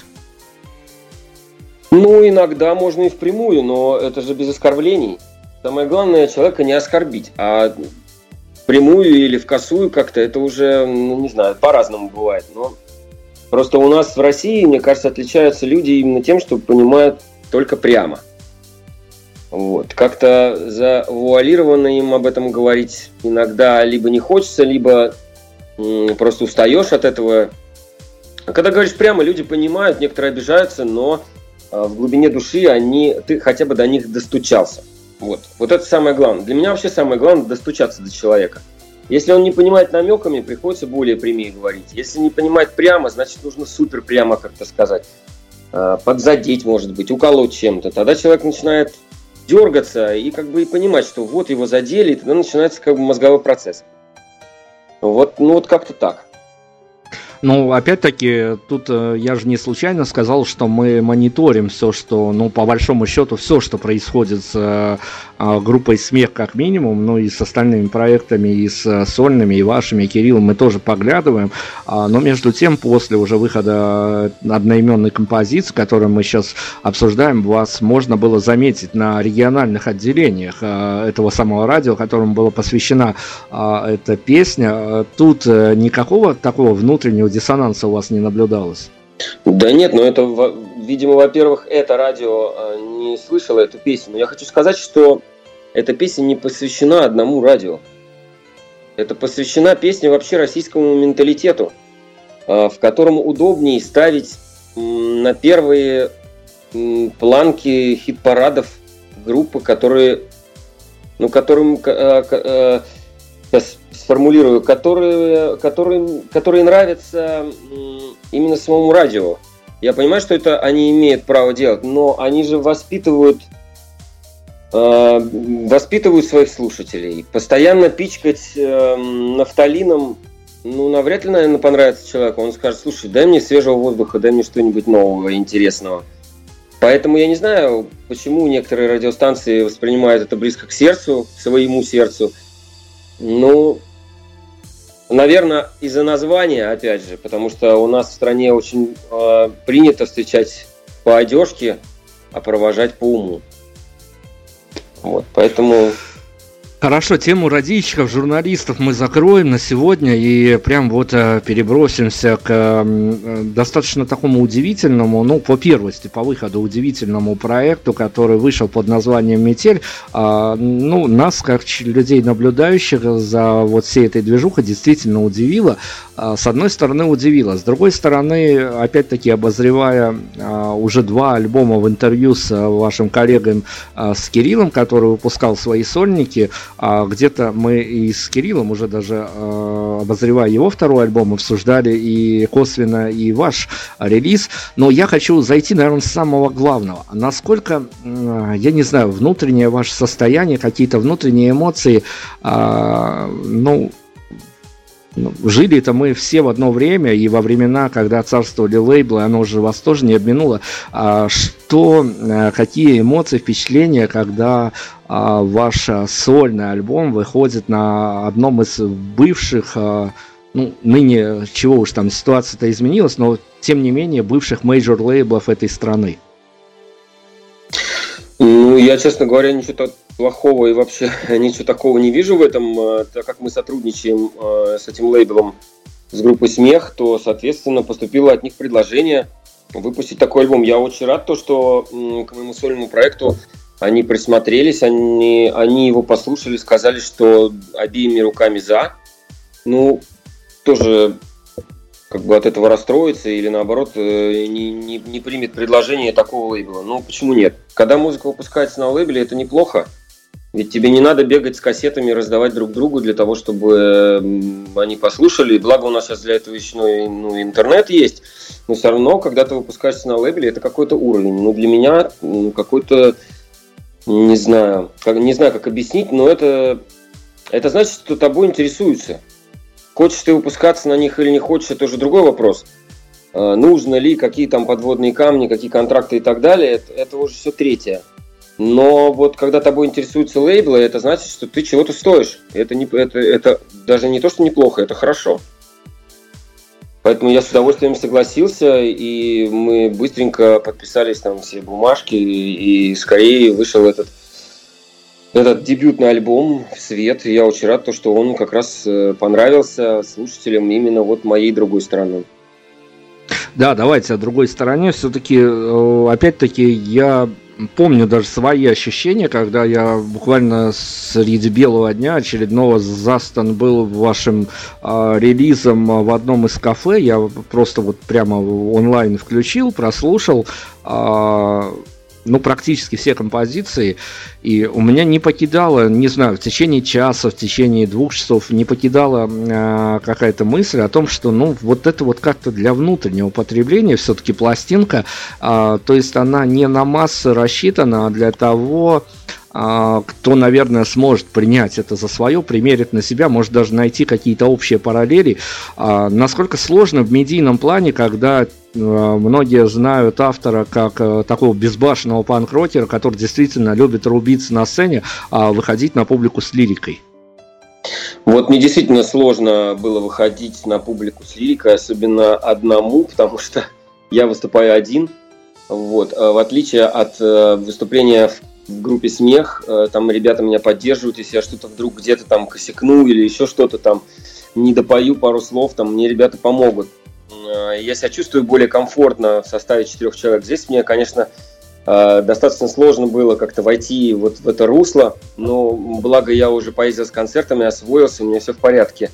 Ну, иногда можно и впрямую, но это же без оскорблений. Самое главное человека не оскорбить, а прямую или в косую как-то это уже, ну, не знаю, по-разному бывает. Но просто у нас в России, мне кажется, отличаются люди именно тем, что понимают только прямо. Вот. Как-то завуалированно им об этом говорить иногда либо не хочется, либо просто устаешь от этого. Когда говоришь прямо, люди понимают, некоторые обижаются, но а, в глубине души они, ты хотя бы до них достучался. Вот. вот это самое главное. Для меня вообще самое главное достучаться до человека. Если он не понимает намеками, приходится более прямее говорить. Если не понимает прямо, значит нужно супер прямо как-то сказать. А, подзадеть, может быть, уколоть чем-то. Тогда человек начинает дергаться и как бы и понимать, что вот его задели, и тогда начинается как бы мозговой процесс. Вот, ну вот как-то так. Ну, опять-таки, тут э, я же не случайно сказал, что мы мониторим все, что, ну, по большому счету, все, что происходит с э, а, группой «Смех» как минимум, ну, и с остальными проектами, и с э, сольными, и вашими, и Кириллом мы тоже поглядываем. А, но между тем, после уже выхода одноименной композиции, которую мы сейчас обсуждаем, вас можно было заметить на региональных отделениях этого самого радио, которому была посвящена эта песня. Тут никакого такого внутреннего диссонанса у вас не наблюдалось? Да нет, но это, видимо, во-первых, это радио а, не слышало эту песню. Но я хочу сказать, что эта песня не посвящена одному радио. Это посвящена песне вообще российскому менталитету, а, в котором удобнее ставить на первые планки хит-парадов группы, которые, ну, которым, а, сейчас сформулирую, которые, которые, которые нравятся именно самому радио. Я понимаю, что это они имеют право делать, но они же воспитывают э, воспитывают своих слушателей. Постоянно пичкать э, нафталином, ну, навряд ли, наверное, понравится человеку. Он скажет, слушай, дай мне свежего воздуха, дай мне что-нибудь нового, интересного. Поэтому я не знаю, почему некоторые радиостанции воспринимают это близко к сердцу, к своему сердцу – ну, наверное, из-за названия, опять же, потому что у нас в стране очень э, принято встречать по одежке, а провожать по уму. Вот, поэтому Хорошо, тему радищиков, журналистов мы закроем на сегодня и прям вот э, перебросимся к э, достаточно такому удивительному, ну, по первости, по выходу удивительному проекту, который вышел под названием «Метель». А, ну, нас, как людей, наблюдающих за вот всей этой движухой, действительно удивило. А, с одной стороны, удивило. С другой стороны, опять-таки, обозревая а, уже два альбома в интервью с вашим коллегой, с Кириллом, который выпускал свои сольники, а где-то мы и с Кириллом уже даже э, обозревая его второй альбом, обсуждали и косвенно и ваш релиз. Но я хочу зайти, наверное, с самого главного. Насколько, я не знаю, внутреннее ваше состояние, какие-то внутренние эмоции, э, ну, ну, жили это мы все в одно время, и во времена, когда царствовали лейблы, оно уже вас тоже не обминуло. А что, э, какие эмоции, впечатления, когда а, ваш сольный альбом выходит на одном из бывших, а, ну, ныне, чего уж там, ситуация-то изменилась, но, тем не менее, бывших major лейблов этой страны? Ну, я, честно говоря, ничего плохого и вообще ничего такого не вижу в этом, э, так как мы сотрудничаем э, с этим лейблом, с группой «Смех», то, соответственно, поступило от них предложение выпустить такой альбом. Я очень рад, то, что к моему сольному проекту они присмотрелись, они, они его послушали, сказали, что обеими руками за. Ну, тоже как бы от этого расстроится или наоборот э, не, не, не примет предложение такого лейбла. Ну, почему нет? Когда музыка выпускается на лейбле, это неплохо. Ведь тебе не надо бегать с кассетами раздавать друг другу для того, чтобы они послушали. Благо у нас сейчас для этого еще ну, интернет есть. Но все равно, когда ты выпускаешься на лейбле, это какой-то уровень. Ну, для меня какой-то, не знаю, как, не знаю, как объяснить, но это, это значит, что тобой интересуются. Хочешь ты выпускаться на них или не хочешь, это уже другой вопрос. А, нужно ли, какие там подводные камни, какие контракты и так далее, это, это уже все третье. Но вот когда тобой интересуются лейблы, это значит, что ты чего-то стоишь. Это, не, это, это даже не то, что неплохо, это хорошо. Поэтому я с удовольствием согласился, и мы быстренько подписались там все бумажки, и, и скорее вышел этот этот дебютный альбом в свет. я очень рад, то, что он как раз э, понравился слушателям именно вот моей другой стороны. Да, давайте о другой стороне. Все-таки, э, опять-таки, я помню даже свои ощущения, когда я буквально среди белого дня очередного застан был вашим э, релизом в одном из кафе. Я просто вот прямо онлайн включил, прослушал. Э, ну, практически все композиции, и у меня не покидала, не знаю, в течение часа, в течение двух часов не покидала э, какая-то мысль о том, что, ну, вот это вот как-то для внутреннего потребления все-таки пластинка, э, то есть она не на массы рассчитана, а для того, кто, наверное, сможет принять это за свое, примерить на себя, может даже найти какие-то общие параллели. Насколько сложно в медийном плане, когда Э, многие знают автора как такого безбашенного панк-рокера, который действительно любит рубиться на сцене, а выходить на публику с лирикой. Вот мне действительно сложно было выходить на публику с лирикой, особенно одному, потому что я выступаю один. Вот. А в отличие от э, выступления в группе «Смех», там ребята меня поддерживают, если я что-то вдруг где-то там косякну или еще что-то там не допою пару слов, там мне ребята помогут. Э, я себя чувствую более комфортно в составе четырех человек. Здесь мне, конечно, э, достаточно сложно было как-то войти вот в это русло, но благо я уже поездил с концертами, освоился, у меня все в порядке.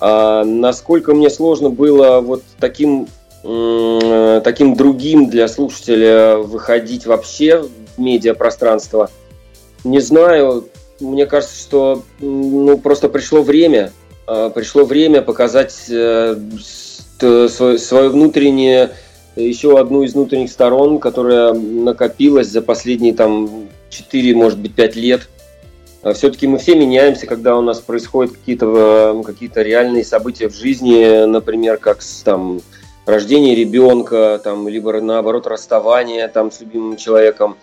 А насколько мне сложно было вот таким, таким другим для слушателя выходить вообще в медиапространство, не знаю, мне кажется, что ну, просто пришло время, э, пришло время показать Э, свое, свое внутреннее, еще одну из внутренних сторон, которая накопилась за последние там 4, может быть, 5 лет. А Все-таки мы все меняемся, когда у нас происходят какие-то э, какие реальные события в жизни, например, как там рождение ребенка, там, либо наоборот расставание там, с любимым человеком,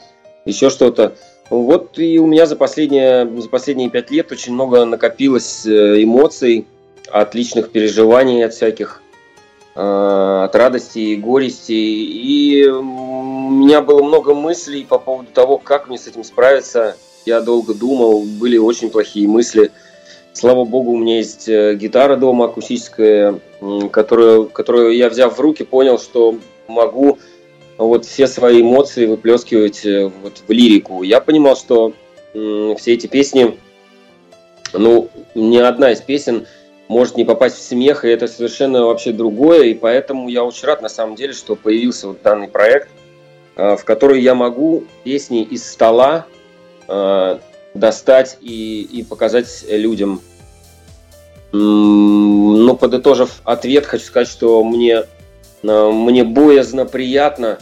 еще что-то. Вот и у меня за последние, за последние пять лет очень много накопилось э, эмоций, от личных переживаний, от всяких Э, от радости и горести. И у меня было много мыслей по поводу того, как мне с этим справиться. Я долго думал, были очень плохие мысли. Слава богу, у меня есть э, гитара дома акустическая, которую, которую я, взяв в руки, понял, что могу вот все свои эмоции выплескивать э, вот в лирику. Я понимал, что все эти песни, ну, ни одна из песен – может не попасть в смех, и это совершенно вообще другое, и поэтому я очень рад на самом деле, что появился вот данный проект, э, в который я могу песни из стола э, достать и, и показать людям. Ну, подытожив ответ, хочу сказать, что мне, мне боязно приятно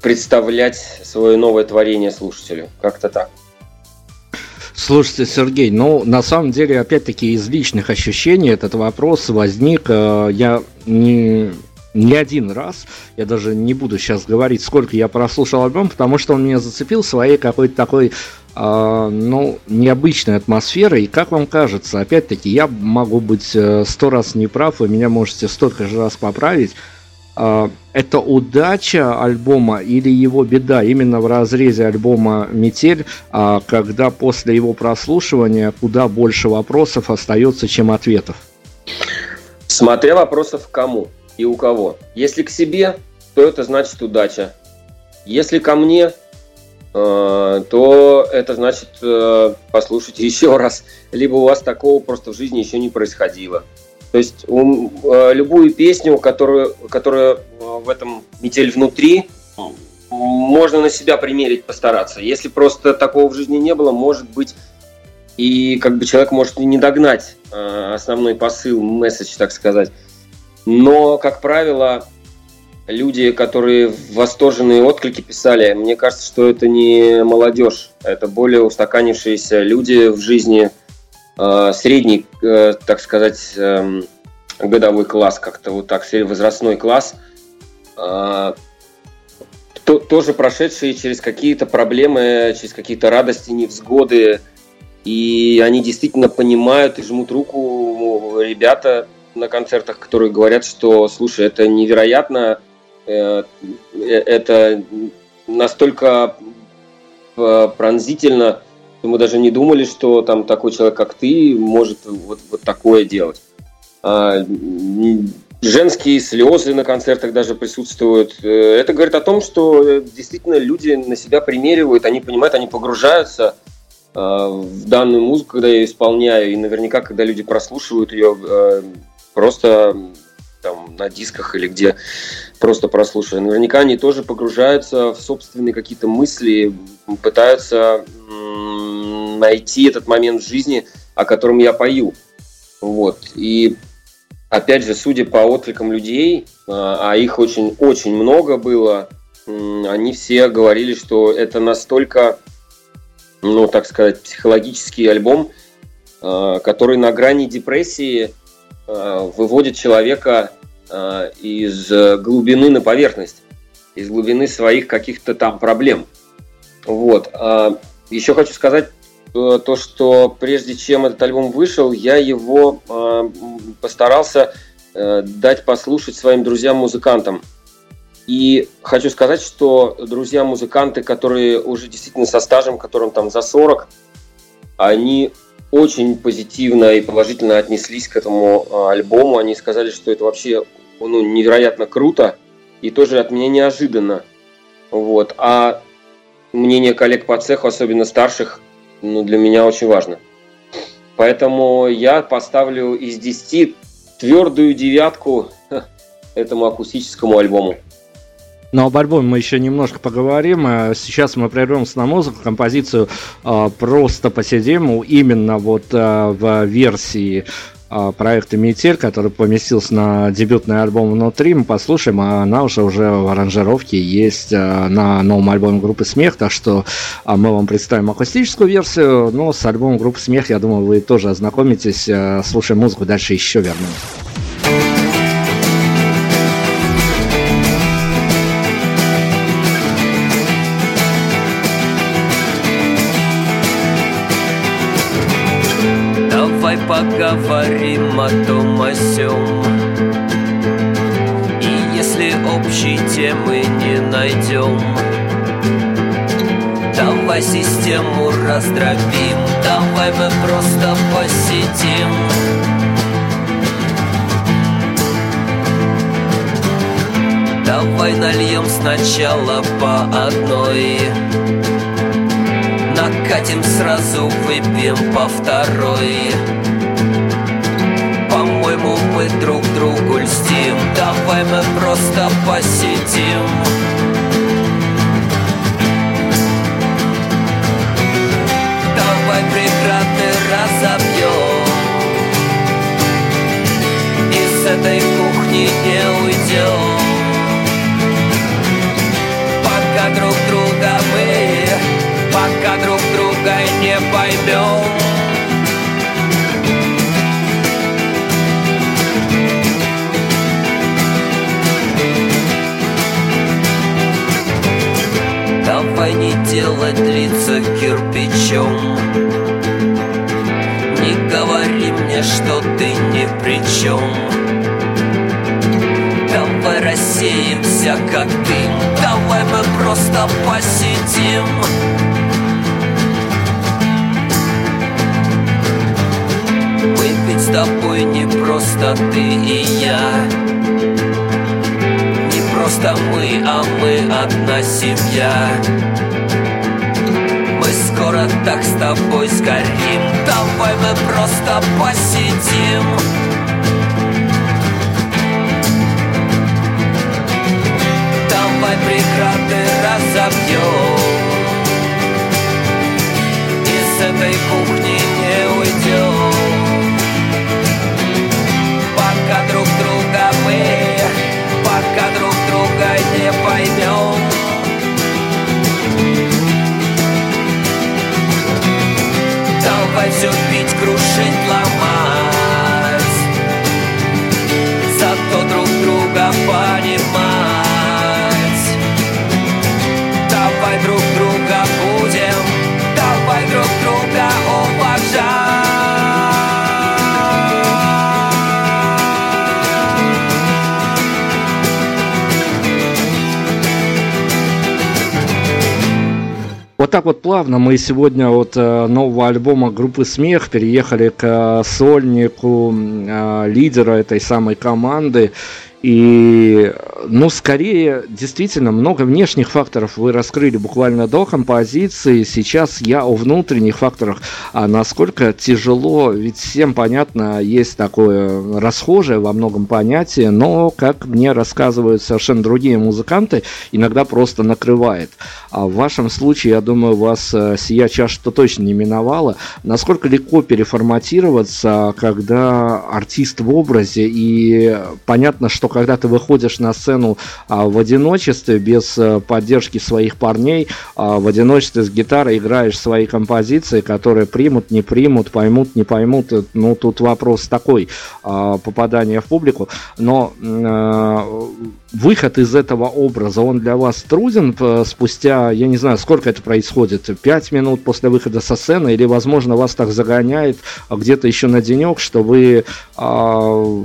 представлять свое новое творение слушателю. Как-то так. Слушайте, Сергей, ну, на самом деле, опять-таки, из личных ощущений этот вопрос возник. Э, я не, не один раз, я даже не буду сейчас говорить, сколько я прослушал альбом, потому что он меня зацепил своей какой-то такой э, ну, необычной атмосферой. И как вам кажется, опять-таки, я могу быть э, сто раз неправ, вы меня можете столько же раз поправить. А, это удача альбома или его беда именно в разрезе альбома «Метель», а, когда после его прослушивания куда больше вопросов остается, чем ответов? Смотря вопросов кому и у кого. Если к себе, то это значит удача. Если ко мне, а, то это значит послушайте еще раз. Либо у вас такого просто в жизни еще не происходило. То есть um, любую песню, которую, которая э, в этом метель внутри, можно на себя примерить, постараться. Если просто такого в жизни не было, может быть, и как бы человек может и не догнать э, основной посыл, месседж, так сказать. Но, как правило, люди, которые восторженные отклики писали, мне кажется, что это не молодежь, это более устаканившиеся люди в жизни, Э, средний, э, так сказать, эм, годовой класс, как-то вот так, возрастной класс, э, тоже прошедшие через какие-то проблемы, через какие-то радости, невзгоды, и они действительно понимают и жмут руку ребята на концертах, которые говорят, что, слушай, это невероятно, это настолько пронзительно, мы даже не думали, что там такой человек, как ты, может вот, вот такое делать. А, женские слезы на концертах даже присутствуют. Э, это говорит о том, что э, действительно люди на себя примеривают, они понимают, они погружаются э, в данную музыку, когда я ее исполняю, и наверняка, когда люди прослушивают ее просто там, на дисках или где просто прослушивая, наверняка они тоже погружаются в собственные какие-то мысли, пытаются найти этот момент в жизни, о котором я пою. Вот. И опять же, судя по откликам людей, а, а их очень-очень много было, они все говорили, что это настолько, ну, так сказать, психологический альбом, а, который на грани депрессии выводит человека из глубины на поверхность, из глубины своих каких-то там проблем. Вот. Еще хочу сказать Э, то, что прежде чем этот альбом вышел, я его э, постарался э, дать послушать своим друзьям-музыкантам. И хочу сказать, что друзья-музыканты, которые уже действительно со стажем, которым там за 40, они очень позитивно и положительно отнеслись к этому э, альбому. Они сказали, что это вообще ну, невероятно круто и тоже от меня неожиданно. Вот. А мнение коллег по цеху, особенно старших, ну, для меня очень важно. Поэтому я поставлю из 10 твердую девятку этому акустическому альбому. Но об альбоме мы еще немножко поговорим. А сейчас мы прервемся на музыку, композицию э, «Просто посидим» именно вот э, в версии проекта «Метель», который поместился на дебютный альбом «Внутри». Мы послушаем, а она уже уже в аранжировке есть на новом альбоме группы «Смех», так что мы вам представим акустическую версию, но с альбомом группы «Смех», я думаю, вы тоже ознакомитесь, слушая музыку, дальше еще вернемся. Систему раздробим. Давай мы просто посидим. Давай нальем сначала по одной. Накатим сразу, выпьем по второй. По-моему, мы друг другу льстим. Давай мы просто посидим разобьем Из этой кухни не уйдем Пока друг друга мы Пока друг друга не поймем Давай не делать лица кирпичом говори мне, что ты ни при чем Давай рассеемся, как дым Давай мы просто посидим. Выпить с тобой не просто ты и я. Просто мы, а мы одна семья. Мы скоро так с тобой сгорим Давай мы просто посидим. Давай преграды разобьем. Из этой кухни не уйдем. Пока друг друга мы Пока друг друга не поймем Давай все бить, крушить, ломать Вот так вот плавно мы сегодня от э, нового альбома группы «Смех» переехали к э, сольнику э, лидера этой самой команды. И, ну, скорее, действительно, много внешних факторов вы раскрыли буквально до композиции. Сейчас я о внутренних факторах. А насколько тяжело, ведь всем понятно, есть такое расхожее во многом понятие, но, как мне рассказывают совершенно другие музыканты, иногда просто накрывает. А в вашем случае, я думаю, вас э, сия чаша-то точно не миновала. Насколько легко переформатироваться, когда артист в образе, и понятно, что когда ты выходишь на сцену а, в одиночестве, без а, поддержки своих парней, а, в одиночестве с гитарой играешь свои композиции, которые примут, не примут, поймут, не поймут. Ну, тут вопрос такой, а, попадания в публику. Но а, выход из этого образа, он для вас труден спустя, я не знаю, сколько это происходит, пять минут после выхода со сцены, или, возможно, вас так загоняет где-то еще на денек, что вы а,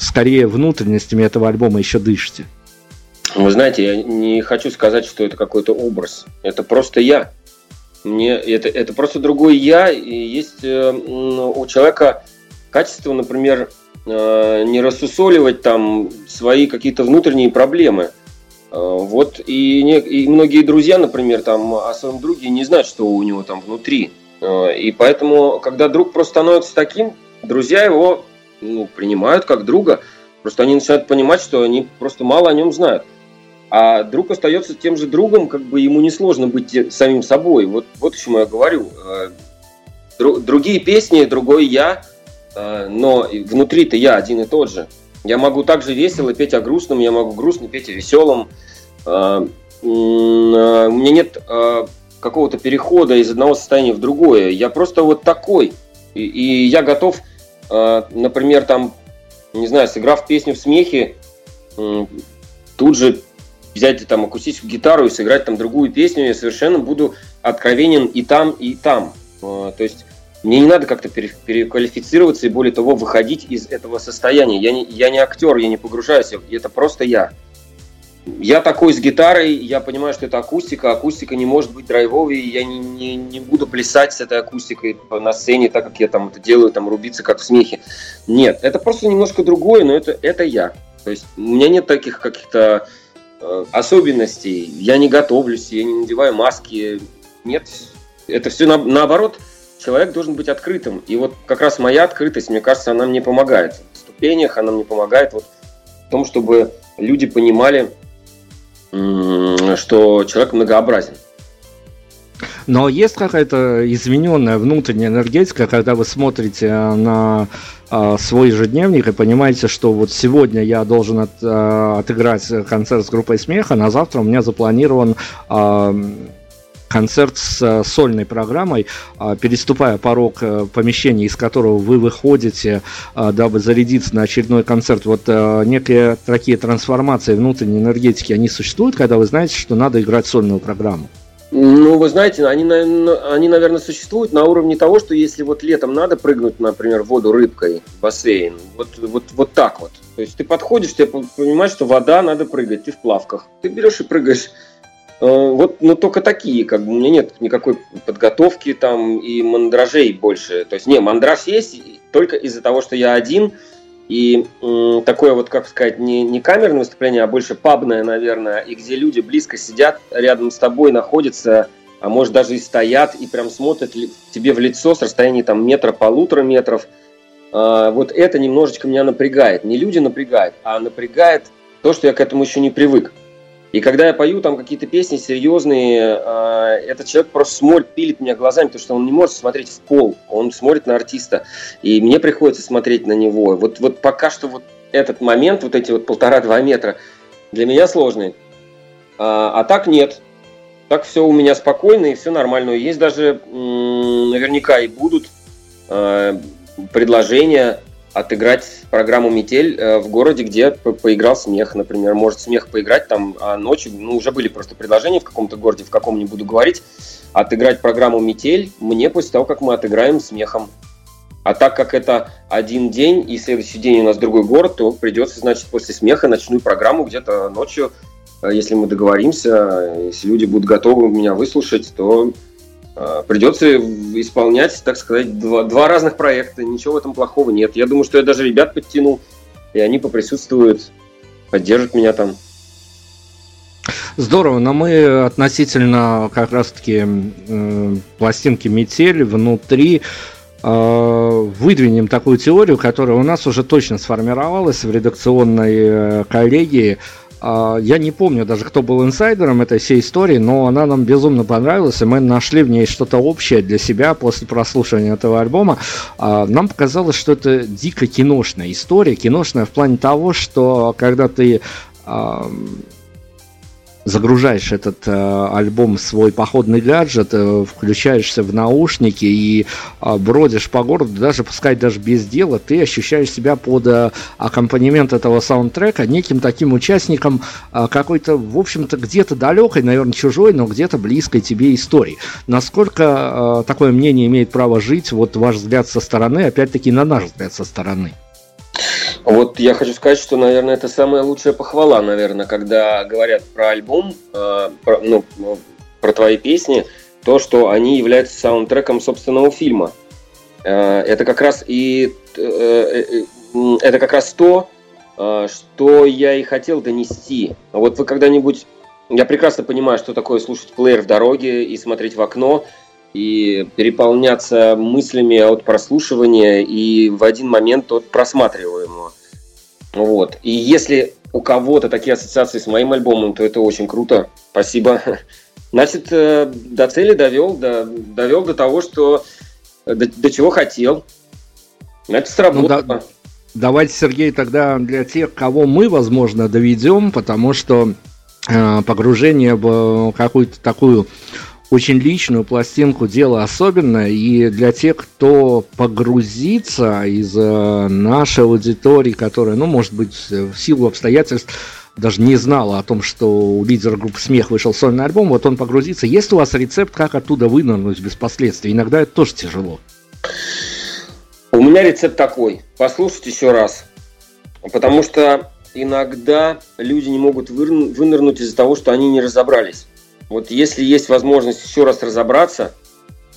скорее внутренностями этого альбома еще дышите? Вы знаете, я не хочу сказать, что это какой-то образ. Это просто я. Мне это, это просто другой я. И есть э, у человека качество, например, э, не рассусоливать там свои какие-то внутренние проблемы. Э, вот и, не, и многие друзья, например, там о своем друге не знают, что у него там внутри. И поэтому, когда друг просто становится таким, друзья его ну, принимают как друга. Просто они начинают понимать, что они просто мало о нем знают. А друг остается тем же другом, как бы ему несложно быть самим собой. Вот, вот о чем я говорю. Э, другие песни, другой я, э, но внутри-то я один и тот же. Я могу также весело петь о грустном, я могу грустно петь о веселом. Э, у меня нет какого-то перехода из одного состояния в другое. Я просто вот такой. И, и я готов а, например, там, не знаю, сыграв песню в смехе, тут же взять там акустическую гитару и сыграть там другую песню, я совершенно буду откровенен и там, и там. А, то есть мне не надо как-то переквалифицироваться и более того выходить из этого состояния. Я не, я не актер, я не погружаюсь, это просто я я такой с гитарой, я понимаю, что это акустика. Акустика не может быть драйвовой, я не, не, не буду плясать с этой акустикой на сцене, так как я там это делаю, там рубиться как в смехе. Нет, это просто немножко другое, но это, это я. То есть у меня нет таких каких-то э, особенностей. Я не готовлюсь, я не надеваю маски. Нет, это все на, наоборот. Человек должен быть открытым. И вот как раз моя открытость, мне кажется, она мне помогает. В ступенях она мне помогает вот в том, чтобы люди понимали, что человек многообразен. Но есть какая-то измененная внутренняя энергетика, когда вы смотрите на э, свой ежедневник и понимаете, что вот сегодня я должен от, э, отыграть концерт с группой смеха, на завтра у меня запланирован э, концерт с э, сольной программой, а, переступая порог э, помещения, из которого вы выходите, а, дабы зарядиться на очередной концерт. Вот э, некие такие трансформации внутренней энергетики, они существуют, когда вы знаете, что надо играть сольную программу? Ну, вы знаете, они, они, наверное, существуют на уровне того, что если вот летом надо прыгнуть, например, в воду рыбкой, в бассейн, вот, вот, вот так вот. То есть ты подходишь, ты понимаешь, что вода, надо прыгать, ты в плавках. Ты берешь и прыгаешь. Э, вот, но только такие, как бы у меня нет никакой подготовки там и мандражей больше. То есть, не, мандраж есть только из-за того, что я один, и м, такое вот, как сказать, не, не камерное выступление, а больше пабное, наверное, и где люди близко сидят, рядом с тобой находятся, а может даже и стоят, и прям смотрят тебе в лицо с расстояния там метра-полутора метров. А, вот это немножечко меня напрягает. Не люди напрягают, а напрягает то, что я к этому еще не привык. И когда я пою там какие-то песни серьезные, э, этот человек просто смотрит, пилит меня глазами, потому что он не может смотреть в пол, он смотрит на артиста. И мне приходится смотреть на него. Вот, вот пока что вот этот момент, вот эти вот полтора-два метра, для меня сложный. А, а так нет. Так все у меня спокойно и все нормально. Есть даже наверняка и будут э, предложения отыграть программу «Метель» э, в городе, где поиграл смех, например. Может смех поиграть там а ночью, ну, уже были просто предложения в каком-то городе, в каком не буду говорить, отыграть программу «Метель» мне после того, как мы отыграем смехом. А так как это один день, и следующий день у нас другой город, то придется, значит, после смеха ночную программу где-то ночью если мы договоримся, если люди будут готовы меня выслушать, то придется исполнять, так сказать, два, два разных проекта. Ничего в этом плохого нет. Я думаю, что я даже ребят подтянул, и они поприсутствуют, поддержат меня там. Здорово, но мы относительно как раз-таки э, пластинки «Метель» внутри э, выдвинем такую теорию, которая у нас уже точно сформировалась в редакционной э, коллегии. Э, я не помню даже, кто был инсайдером этой всей истории, но она нам безумно понравилась, и мы нашли в ней что-то общее для себя после прослушивания этого альбома. Э, нам показалось, что это дико киношная история, киношная в плане того, что когда ты загружаешь этот э, альбом свой походный гаджет, э, включаешься в наушники и э, бродишь по городу, даже пускай даже без дела, ты ощущаешь себя под э, аккомпанемент этого саундтрека неким таким участником э, какой-то, в общем-то, где-то далекой, наверное, чужой, но где-то близкой тебе истории. Насколько э, такое мнение имеет право жить, вот ваш взгляд со стороны, опять-таки на наш взгляд со стороны? Вот я хочу сказать, что, наверное, это самая лучшая похвала, наверное, когда говорят про альбом, э, про, ну, про твои песни, то, что они являются саундтреком собственного фильма. Э, это как раз и э, э, это как раз то, э, что я и хотел донести. Вот вы когда-нибудь, я прекрасно понимаю, что такое слушать плеер в дороге и смотреть в окно, и переполняться мыслями от прослушивания и в один момент от просматриваемого. Вот. И если у кого-то такие ассоциации с моим альбомом, то это очень круто. Спасибо. Значит, э, до цели довел, до, довел до того, что до, до чего хотел. Значит, сработало. Ну, да, давайте, Сергей, тогда для тех, кого мы, возможно, доведем, потому что э, погружение в какую-то такую очень личную пластинку дело особенное, и для тех, кто погрузится из э, нашей аудитории, которая, ну, может быть, в силу обстоятельств даже не знала о том, что у лидера группы «Смех» вышел сольный альбом, вот он погрузится. Есть у вас рецепт, как оттуда вынырнуть без последствий? Иногда это тоже тяжело. У меня рецепт такой. Послушать еще раз. Потому что иногда люди не могут вынырнуть из-за того, что они не разобрались. Вот если есть возможность еще раз разобраться,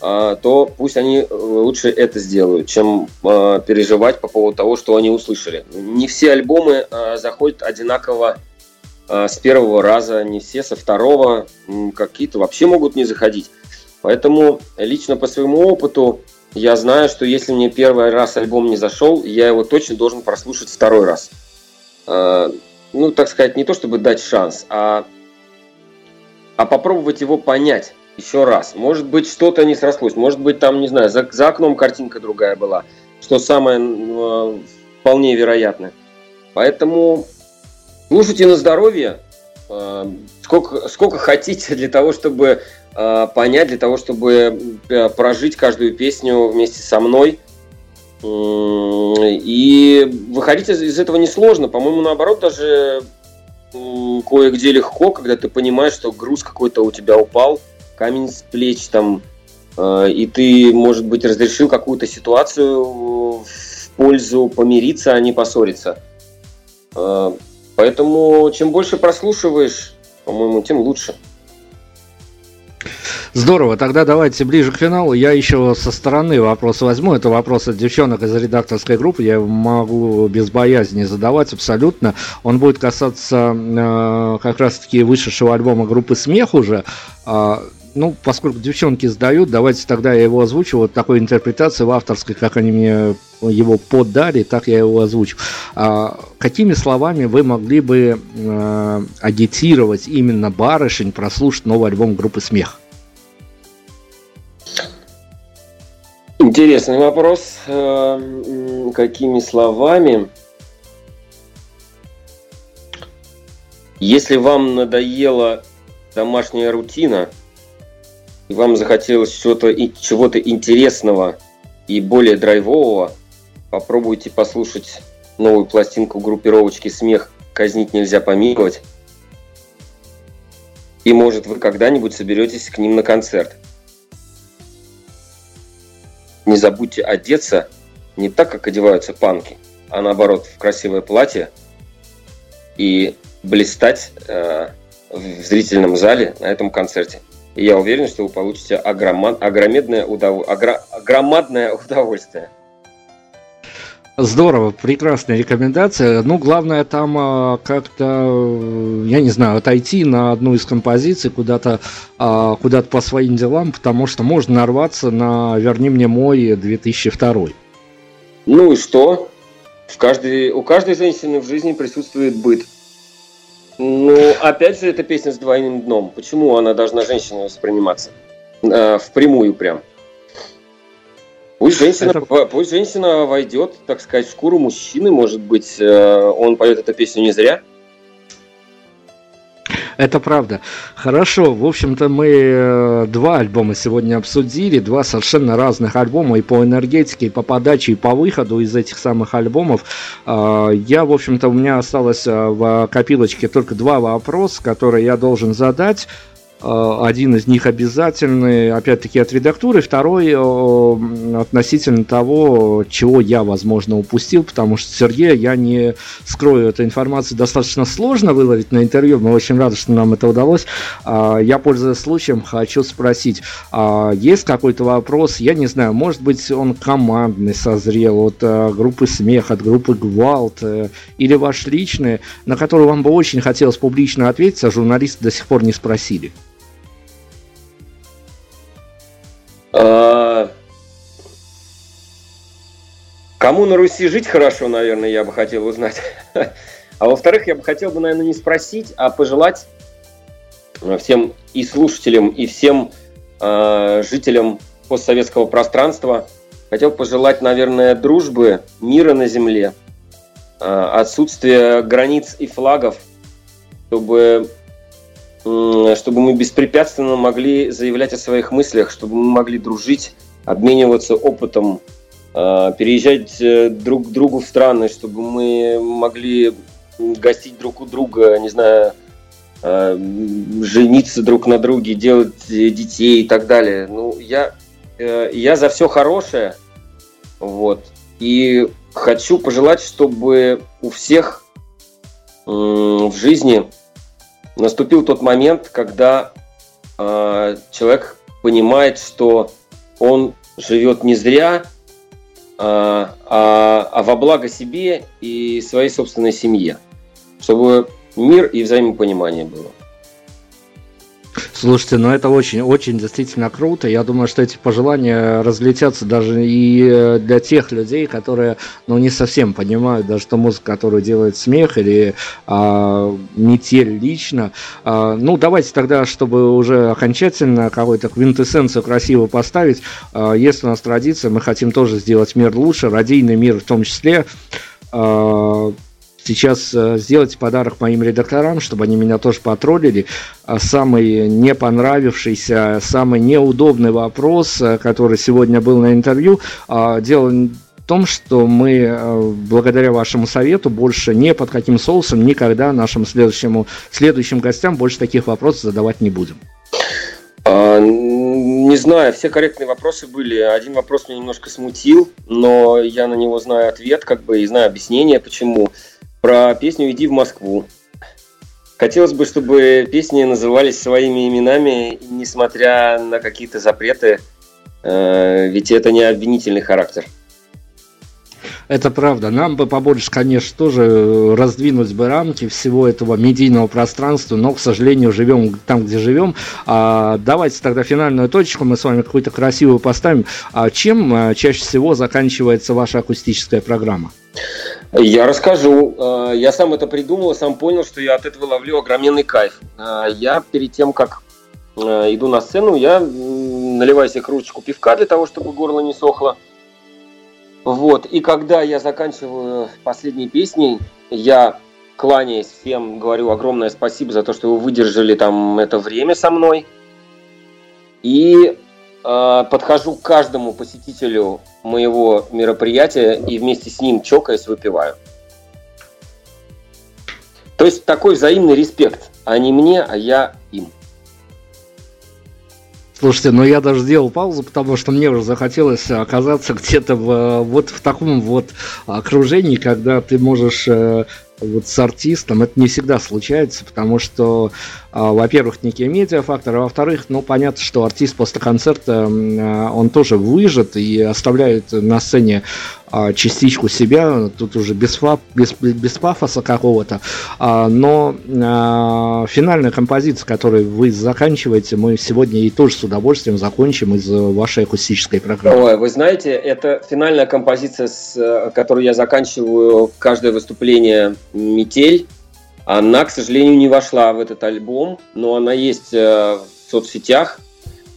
а, то пусть они э, лучше это сделают, чем а, переживать по поводу того, что они услышали. Не все альбомы а, заходят одинаково с первого раза, не все со второго, какие-то вообще могут не заходить. Поэтому лично по своему опыту я знаю, что если мне первый раз альбом не зашел, я его точно должен прослушать второй раз. Ну, так сказать, не то чтобы дать шанс, а а попробовать его понять еще раз. Может быть, что-то не срослось, может быть, там, не знаю, за, за окном картинка другая была, что самое э, вполне вероятно. Поэтому слушайте на здоровье, э, сколько, сколько хотите для того, чтобы э, понять, для того, чтобы э, прожить каждую песню вместе со мной. И выходить из этого несложно. По-моему, наоборот, даже кое-где легко, когда ты понимаешь, что груз какой-то у тебя упал, камень с плеч там, э, и ты, может быть, разрешил какую-то ситуацию в пользу помириться, а не поссориться. Э, поэтому чем больше прослушиваешь, по-моему, тем лучше. Здорово, тогда давайте ближе к финалу. Я еще со стороны вопрос возьму. Это вопрос от девчонок из редакторской группы. Я могу без боязни задавать абсолютно. Он будет касаться э, как раз-таки вышедшего альбома группы «Смех» уже. Э, ну, поскольку девчонки сдают, давайте тогда я его озвучу вот такой интерпретации в авторской, как они мне его подали, так я его озвучу. А, какими словами вы могли бы а, агитировать именно барышень прослушать новый альбом группы «Смех»? Интересный вопрос. Эм, какими словами? Если вам надоела домашняя рутина, и вам захотелось чего-то чего интересного и более драйвового, попробуйте послушать новую пластинку группировочки «Смех. Казнить нельзя помиловать». И, может, вы когда-нибудь соберетесь к ним на концерт – не забудьте одеться не так, как одеваются панки, а наоборот в красивое платье и блистать э, в зрительном зале на этом концерте. И я уверен, что вы получите огромадное, удов... огромадное удовольствие. Здорово, прекрасная рекомендация. Ну, главное там а, как-то, я не знаю, отойти на одну из композиций куда-то а, куда-то по своим делам, потому что можно нарваться на «Верни мне мой» 2002. Ну и что? В каждой, у каждой женщины в жизни присутствует быт. Ну, опять же, эта песня с двойным дном. Почему она должна женщиной восприниматься? Э, впрямую прям. Пусть женщина, это... пусть женщина войдет, так сказать, в шкуру мужчины, может быть, э, он поет эту песню не зря. Это правда. Хорошо, в общем-то, мы э, два альбома сегодня обсудили, два совершенно разных альбома и по энергетике, и по подаче, и по выходу из этих самых альбомов. А, я, в общем-то, у меня осталось э, в копилочке только два вопроса, которые я должен задать. Э, один из них обязательный, опять-таки, от редактуры, второй э, относительно того, чего я, возможно, упустил, потому что Сергея, я не скрою, эту информацию достаточно сложно выловить на интервью, мы очень рады, что нам это удалось. А, я, пользуясь случаем, хочу спросить, а есть какой-то вопрос, я не знаю, может быть, он командный созрел от э, группы «Смех», от группы «Гвалт», или ваш личный, на который вам бы очень хотелось публично ответить, а журналисты до сих пор не спросили? Кому на Руси жить хорошо, наверное, я бы хотел узнать. А во-вторых, я бы хотел бы, наверное, не спросить, а пожелать всем и слушателям, и всем э, жителям постсоветского пространства, хотел пожелать, наверное, дружбы, мира на земле, э, отсутствия границ и флагов, чтобы чтобы мы беспрепятственно могли заявлять о своих мыслях, чтобы мы могли дружить, обмениваться опытом, а, переезжать э, друг к другу в страны, чтобы мы могли гостить друг у друга, не знаю, а, жениться друг на друге, делать детей и так далее. Ну, я, э, я за все хорошее, вот, и хочу пожелать, чтобы у всех в жизни наступил тот момент, когда э, человек понимает, что он живет не зря, а, а, а во благо себе и своей собственной семье, чтобы мир и взаимопонимание было. Слушайте, ну это очень, очень действительно круто. Я думаю, что эти пожелания разлетятся даже и э, для тех людей, которые, ну, не совсем понимают даже ту музыку, которую делает смех или а, метель лично. А, ну, давайте тогда, чтобы уже окончательно какую-то квинтэссенцию красиво поставить, а, есть у нас традиция, мы хотим тоже сделать мир лучше, радийный мир в том числе. А, сейчас э, сделать подарок моим редакторам, чтобы они меня тоже потроллили. А самый не понравившийся, самый неудобный вопрос, э, который сегодня был на интервью, а, дело в том, что мы э, благодаря вашему совету больше не под каким соусом никогда нашим следующему, следующим гостям больше таких вопросов задавать не будем. А, не знаю, все корректные вопросы были. Один вопрос меня немножко смутил, но я на него знаю ответ, как бы, и знаю объяснение, почему про песню «Иди в Москву». Хотелось бы, чтобы песни назывались своими именами, несмотря на какие-то запреты, э, ведь это не обвинительный характер. Это правда. Нам бы побольше, конечно, тоже раздвинуть бы рамки всего этого медийного пространства, но, к сожалению, живем там, где живем. А, давайте тогда финальную точку мы с вами какую-то красивую поставим. А чем а, чаще всего заканчивается ваша акустическая программа? Я расскажу. А, я сам это придумал, сам понял, что я от этого ловлю огроменный кайф. А, я перед тем, как а, иду на сцену, я наливаю себе кружечку пивка для того, чтобы горло не сохло. Вот. И когда я заканчиваю последние песни, я кланяясь всем, говорю огромное спасибо за то, что вы выдержали там это время со мной. И э, подхожу к каждому посетителю моего мероприятия и вместе с ним чокаясь выпиваю. То есть такой взаимный респект. Они мне, а я им. Слушайте, ну я даже сделал паузу, потому что мне уже захотелось оказаться где-то в, вот в таком вот окружении, когда ты можешь э, вот с артистом, это не всегда случается, потому что а, во-первых, некие медиафакторы, а во-вторых, ну, понятно, что артист после концерта, а, он тоже выжит и оставляет на сцене а, частичку себя, тут уже без, фа, без, без пафоса какого-то, а, но а, финальная композиция, которую вы заканчиваете, мы сегодня и тоже с удовольствием закончим из вашей акустической программы. Ой, вы знаете, это финальная композиция, с которой я заканчиваю каждое выступление «Метель», она, к сожалению, не вошла в этот альбом, но она есть э, в соцсетях.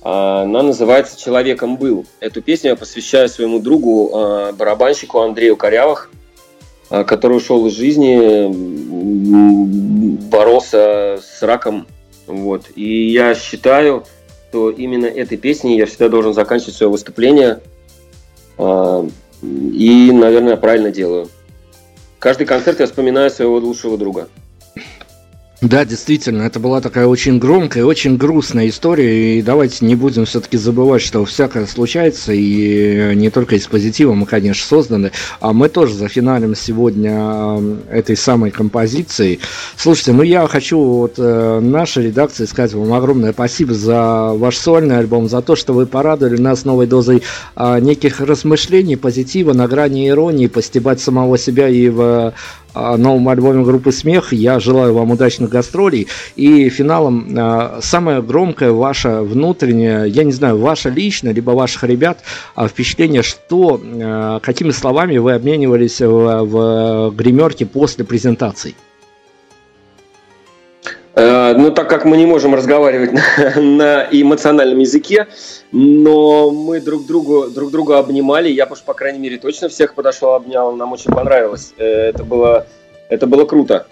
Она называется «Человеком был». Эту песню я посвящаю своему другу, э, барабанщику Андрею Корявых, э, который ушел из жизни, боролся с раком. Вот. И я считаю, что именно этой песней я всегда должен заканчивать свое выступление. И, наверное, правильно делаю. Каждый концерт я вспоминаю своего лучшего друга. Да, действительно, это была такая очень громкая, очень грустная история, и давайте не будем все-таки забывать, что всякое случается, и не только из позитива мы, конечно, созданы, а мы тоже зафиналим сегодня этой самой композицией. Слушайте, ну я хочу вот э, нашей редакции сказать вам огромное спасибо за ваш сольный альбом, за то, что вы порадовали нас новой дозой э, неких размышлений, позитива, на грани иронии, постебать самого себя и в новом альбоме группы «Смех». Я желаю вам удачных гастролей. И финалом а, самое громкое ваше внутреннее, я не знаю, ваше личное, либо ваших ребят, а, впечатление, что, а, какими словами вы обменивались в, в гримерке после презентации? Э, ну, так как мы не можем разговаривать на, на эмоциональном языке, но мы друг другу, друг друга обнимали. Я, по крайней мере, точно всех подошел, обнял. Нам очень понравилось. Э, это было, это было круто.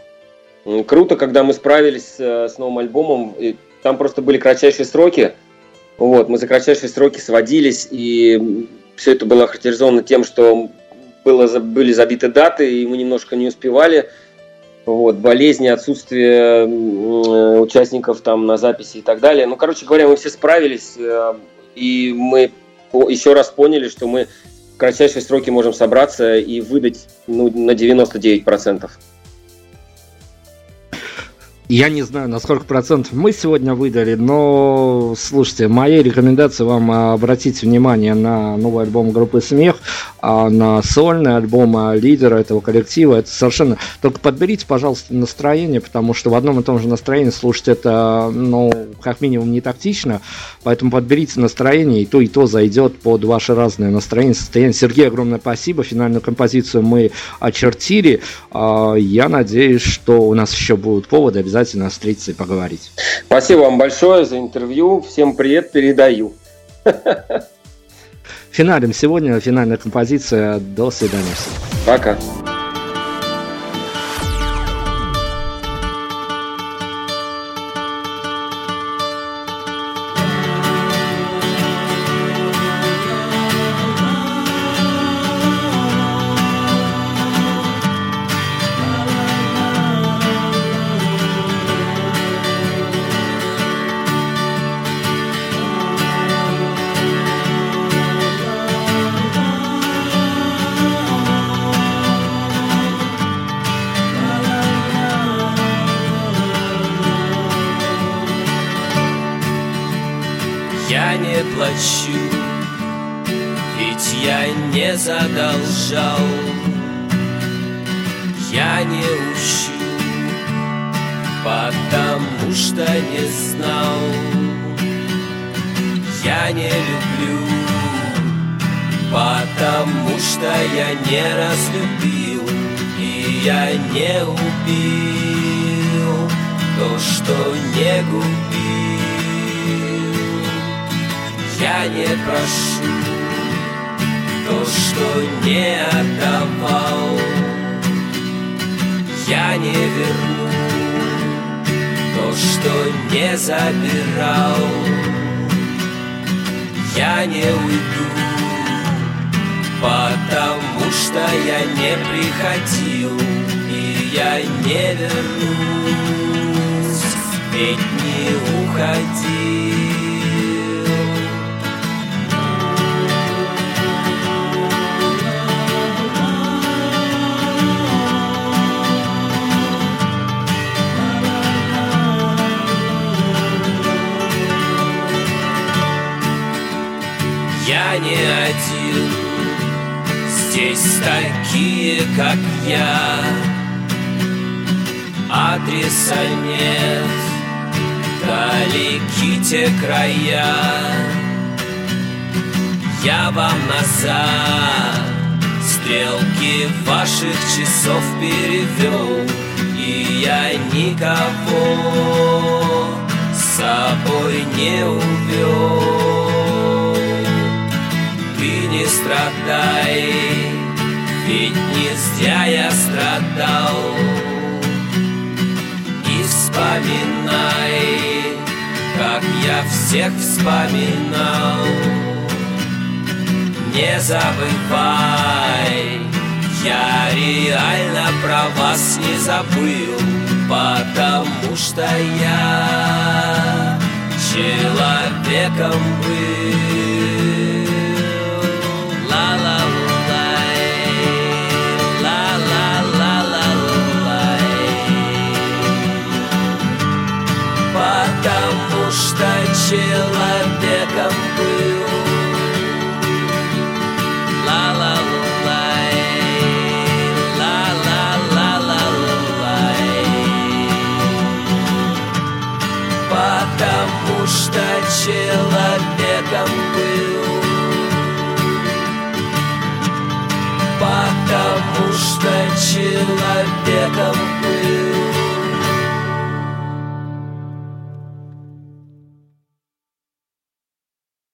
Круто, когда мы справились э, с новым альбомом. И там просто были кратчайшие сроки. Вот, мы за кратчайшие сроки сводились, и все это было характеризовано тем, что было, были забиты даты, и мы немножко не успевали – вот, болезни, отсутствие участников там на записи и так далее. Ну, короче говоря, мы все справились, э, и мы еще раз поняли, что мы в кратчайшие сроки можем собраться и выдать ну, на 99%. Я не знаю, на сколько процентов мы сегодня выдали, но слушайте, моей рекомендации вам обратить внимание на новый альбом группы Смех, а на сольный альбом а, лидера этого коллектива. Это совершенно... Только подберите, пожалуйста, настроение, потому что в одном и том же настроении слушать это, ну, как минимум не тактично, поэтому подберите настроение, и то, и то зайдет под ваши разные настроения, состояние. Сергей, огромное спасибо. Финальную композицию мы очертили. А, я надеюсь, что у нас еще будут поводы обязательно обязательно встретиться и поговорить. Спасибо вам большое за интервью. Всем привет передаю. Финалем сегодня финальная композиция. До свидания. Пока. я не прошу То, что не отдавал. Я не верну То, что не забирал. Я не уйду Потому что я не приходил И я не вернусь. Ведь не уходи. Я не один. Здесь такие, как я. Адреса нет Далеки те края. Я вам назад Стрелки ваших часов перевел И я никого с собой не увел не страдай, ведь не зря я страдал. И вспоминай, как я всех вспоминал. Не забывай, я реально про вас не забыл Потому что я человеком был человеком был. Потому что человеком был. Потому что человеком